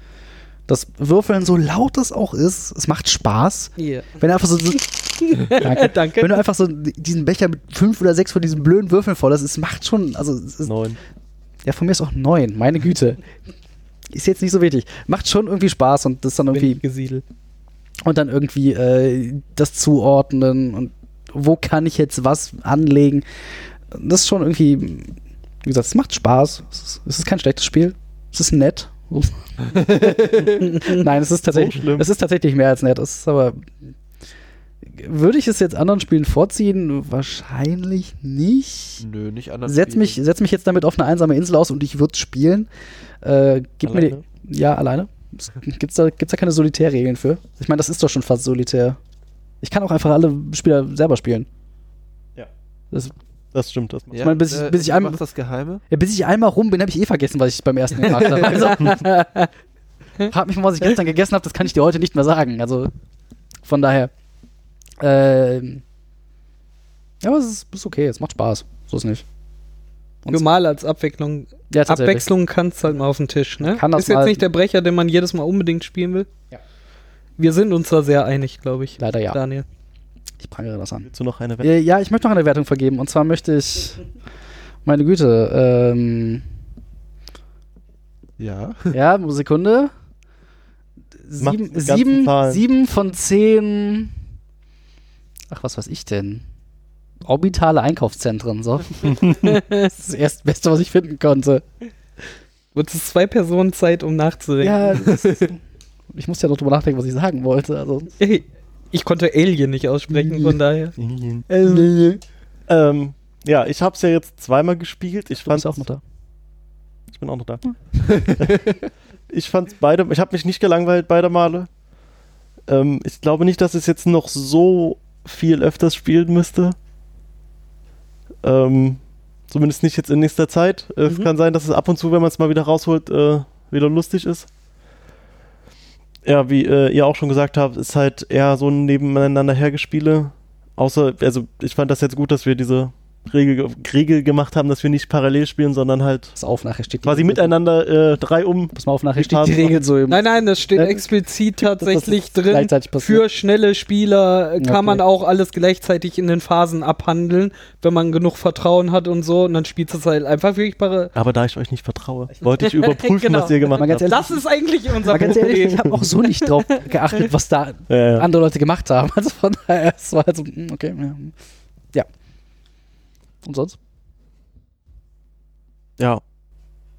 Das Würfeln, so laut es auch ist, es macht Spaß. yeah. Wenn du einfach so, so Danke. Danke. wenn du einfach so diesen Becher mit fünf oder sechs von diesen blöden Würfeln voll hast, es macht schon, also es ist, Neun. ja, von mir ist auch neun, meine Güte. Ist jetzt nicht so wichtig. Macht schon irgendwie Spaß und das dann irgendwie gesiedelt. und dann irgendwie äh, das zuordnen und wo kann ich jetzt was anlegen. Das ist schon irgendwie, wie gesagt, es macht Spaß. Es ist, es ist kein schlechtes Spiel. Es ist nett. Nein, es ist tatsächlich, So es ist tatsächlich mehr als nett. Es ist aber würde ich es jetzt anderen Spielen vorziehen? Wahrscheinlich nicht. Nö, nicht anders. Setz mich, setz mich jetzt damit auf eine einsame Insel aus und ich würde spielen. Äh, gib mir Alleine? die, ja, alleine. Gibt es da, gibt's da keine Solitärregeln für? Ich meine, das ist doch schon fast solitär. Ich kann auch einfach alle Spieler selber spielen. Ja. Das, Das stimmt. Das macht Ja, meine, bis ich- äh, bis ich einmal- das Geheime. ja, bis ich einmal rum bin, habe ich eh vergessen, was ich beim ersten gemacht habe. Also, frag mich mal, was ich gestern gegessen habe, das kann ich dir heute nicht mehr sagen. Also, von daher. Ähm, ja, aber es ist, ist okay, es macht Spaß. So ist nicht. Und- Nur mal als Abwechslung. Ja. Abwechslung kannst halt mal auf den Tisch, ne? Kann das ist jetzt mal- nicht der Brecher, den man jedes Mal unbedingt spielen will. Ja. Wir sind uns da sehr einig, glaube ich. Leider ja. Daniel. Ich prangere das an. Willst du noch eine? Äh, ja, ich möchte noch eine Wertung vergeben. Und zwar möchte ich, meine Güte, ähm, Ja. ja, Sekunde. Sieben, sieben, sieben von zehn. Ach, was weiß ich denn? Orbitale Einkaufszentren, so. das ist das erste Beste, was ich finden konnte. Und es ist zwei Personen Zeit, um nachzudenken. Ja, das ist, ich musste ja noch drüber nachdenken, was ich sagen wollte. Also, Hey, Ich konnte Alien nicht aussprechen, von daher. ähm, ja, ich habe es ja jetzt zweimal gespielt. Ich fand auch noch da. Ich bin auch noch da. ich fand beide, ich habe mich nicht gelangweilt beide Male. Ähm, ich glaube nicht, dass ich es jetzt noch so viel öfters spielen müsste. Ähm, zumindest nicht jetzt in nächster Zeit. Äh, Es Mhm. kann sein, dass es ab und zu, wenn man es mal wieder rausholt, äh, wieder lustig ist. Ja, wie äh, ihr auch schon gesagt habt, ist halt eher so ein nebeneinander hergespiele. Außer, also ich fand das jetzt gut, dass wir diese Regel, Regel gemacht haben, dass wir nicht parallel spielen, sondern halt Pass auf, nachher steht die quasi Regel- miteinander äh, drei um. Pass mal auf, nachher die steht die Regel so im. Nein, nein, das steht Ne? explizit tatsächlich drin. Für schnelle Spieler äh, kann Okay. man auch alles gleichzeitig in den Phasen abhandeln, wenn man genug Vertrauen hat und so. Und dann spielt es halt einfach wirklich bei. Aber da ich euch nicht vertraue, wollte ich überprüfen, Genau. was ihr gemacht habt. ehrlich, Das ist eigentlich unser mal ganz ehrlich, Problem. ich habe auch so nicht drauf geachtet, was da Ja, ja. andere Leute gemacht haben. Also von daher, es war halt so, mm, okay, ja. Und sonst? ja.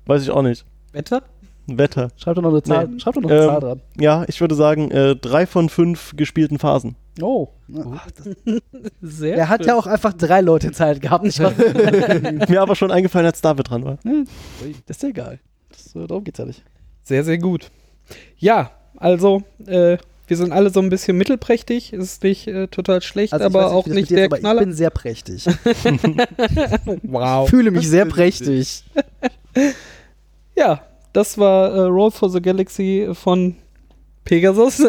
Weiß ich auch nicht. Wetter? Wetter. Schreib doch noch eine Zahl, Nee. schreib doch noch eine Ähm, Zahl dran. Ja, ich würde sagen, äh, drei von fünf gespielten Phasen. Oh. Sehr. Er hat ja auch einfach drei Leute in Zeit gehabt? Mir aber schon eingefallen, als David dran war. das ist ja egal. Das, äh, darum geht's ja nicht. Sehr, sehr gut. Ja, also, äh, wir sind alle so ein bisschen mittelprächtig. Ist nicht äh, total schlecht, Also ich aber weiß auch nicht der aber Knaller. Ich bin sehr prächtig. wow. Fühle mich sehr prächtig. Ja, das war äh, Roll for the Galaxy von Pegasus.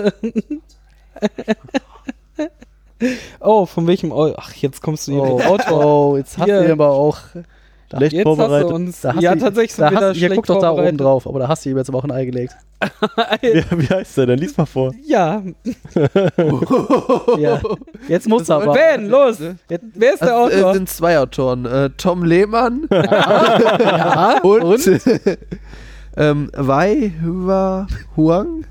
oh, von welchem? Ach, jetzt kommst du hier Oh, mit Autor. oh, jetzt hast Hier. du aber auch. Schlecht Jetzt hast du vorbereitet. uns. Da hast Ja, du, tatsächlich sind da wir hast, da Hier, schlecht guck doch da oben drauf, aber da hast du ihm jetzt aber auch ein Ei gelegt. Wie, wie heißt der denn? Lies mal vor. Ja, Ja. Jetzt musst du aber. Ben, los! Jetzt, Wer ist der Also, äh, Autor? sind zwei Autoren. Äh, Tom Lehmann ja, und, ähm, Wei Hua Huang.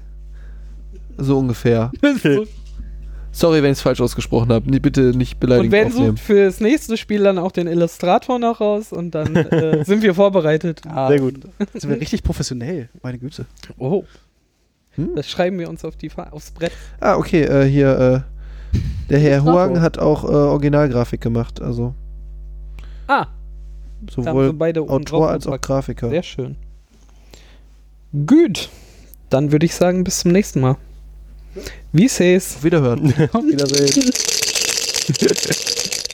So ungefähr. Sorry, wenn ich es falsch ausgesprochen habe. Nee, bitte nicht Und beleidigend Ben aufnehmen. sucht für das nächste Spiel dann auch den Illustrator noch raus und dann äh, sind wir vorbereitet. Ah, Sehr gut. Sind wir richtig professionell. Meine Güte. Oh. Hm? Das schreiben wir uns auf die Fa aufs Brett. Ah, okay, äh, hier, äh, der Herr. Huang hat auch äh, Originalgrafik gemacht. Also Ah, sowohl Autor als auch. Grafiker. Sehr schön. Gut. Dann würde ich sagen, bis zum nächsten Mal. Wie seh's? Auf Wiederhören. Auf Wiedersehen.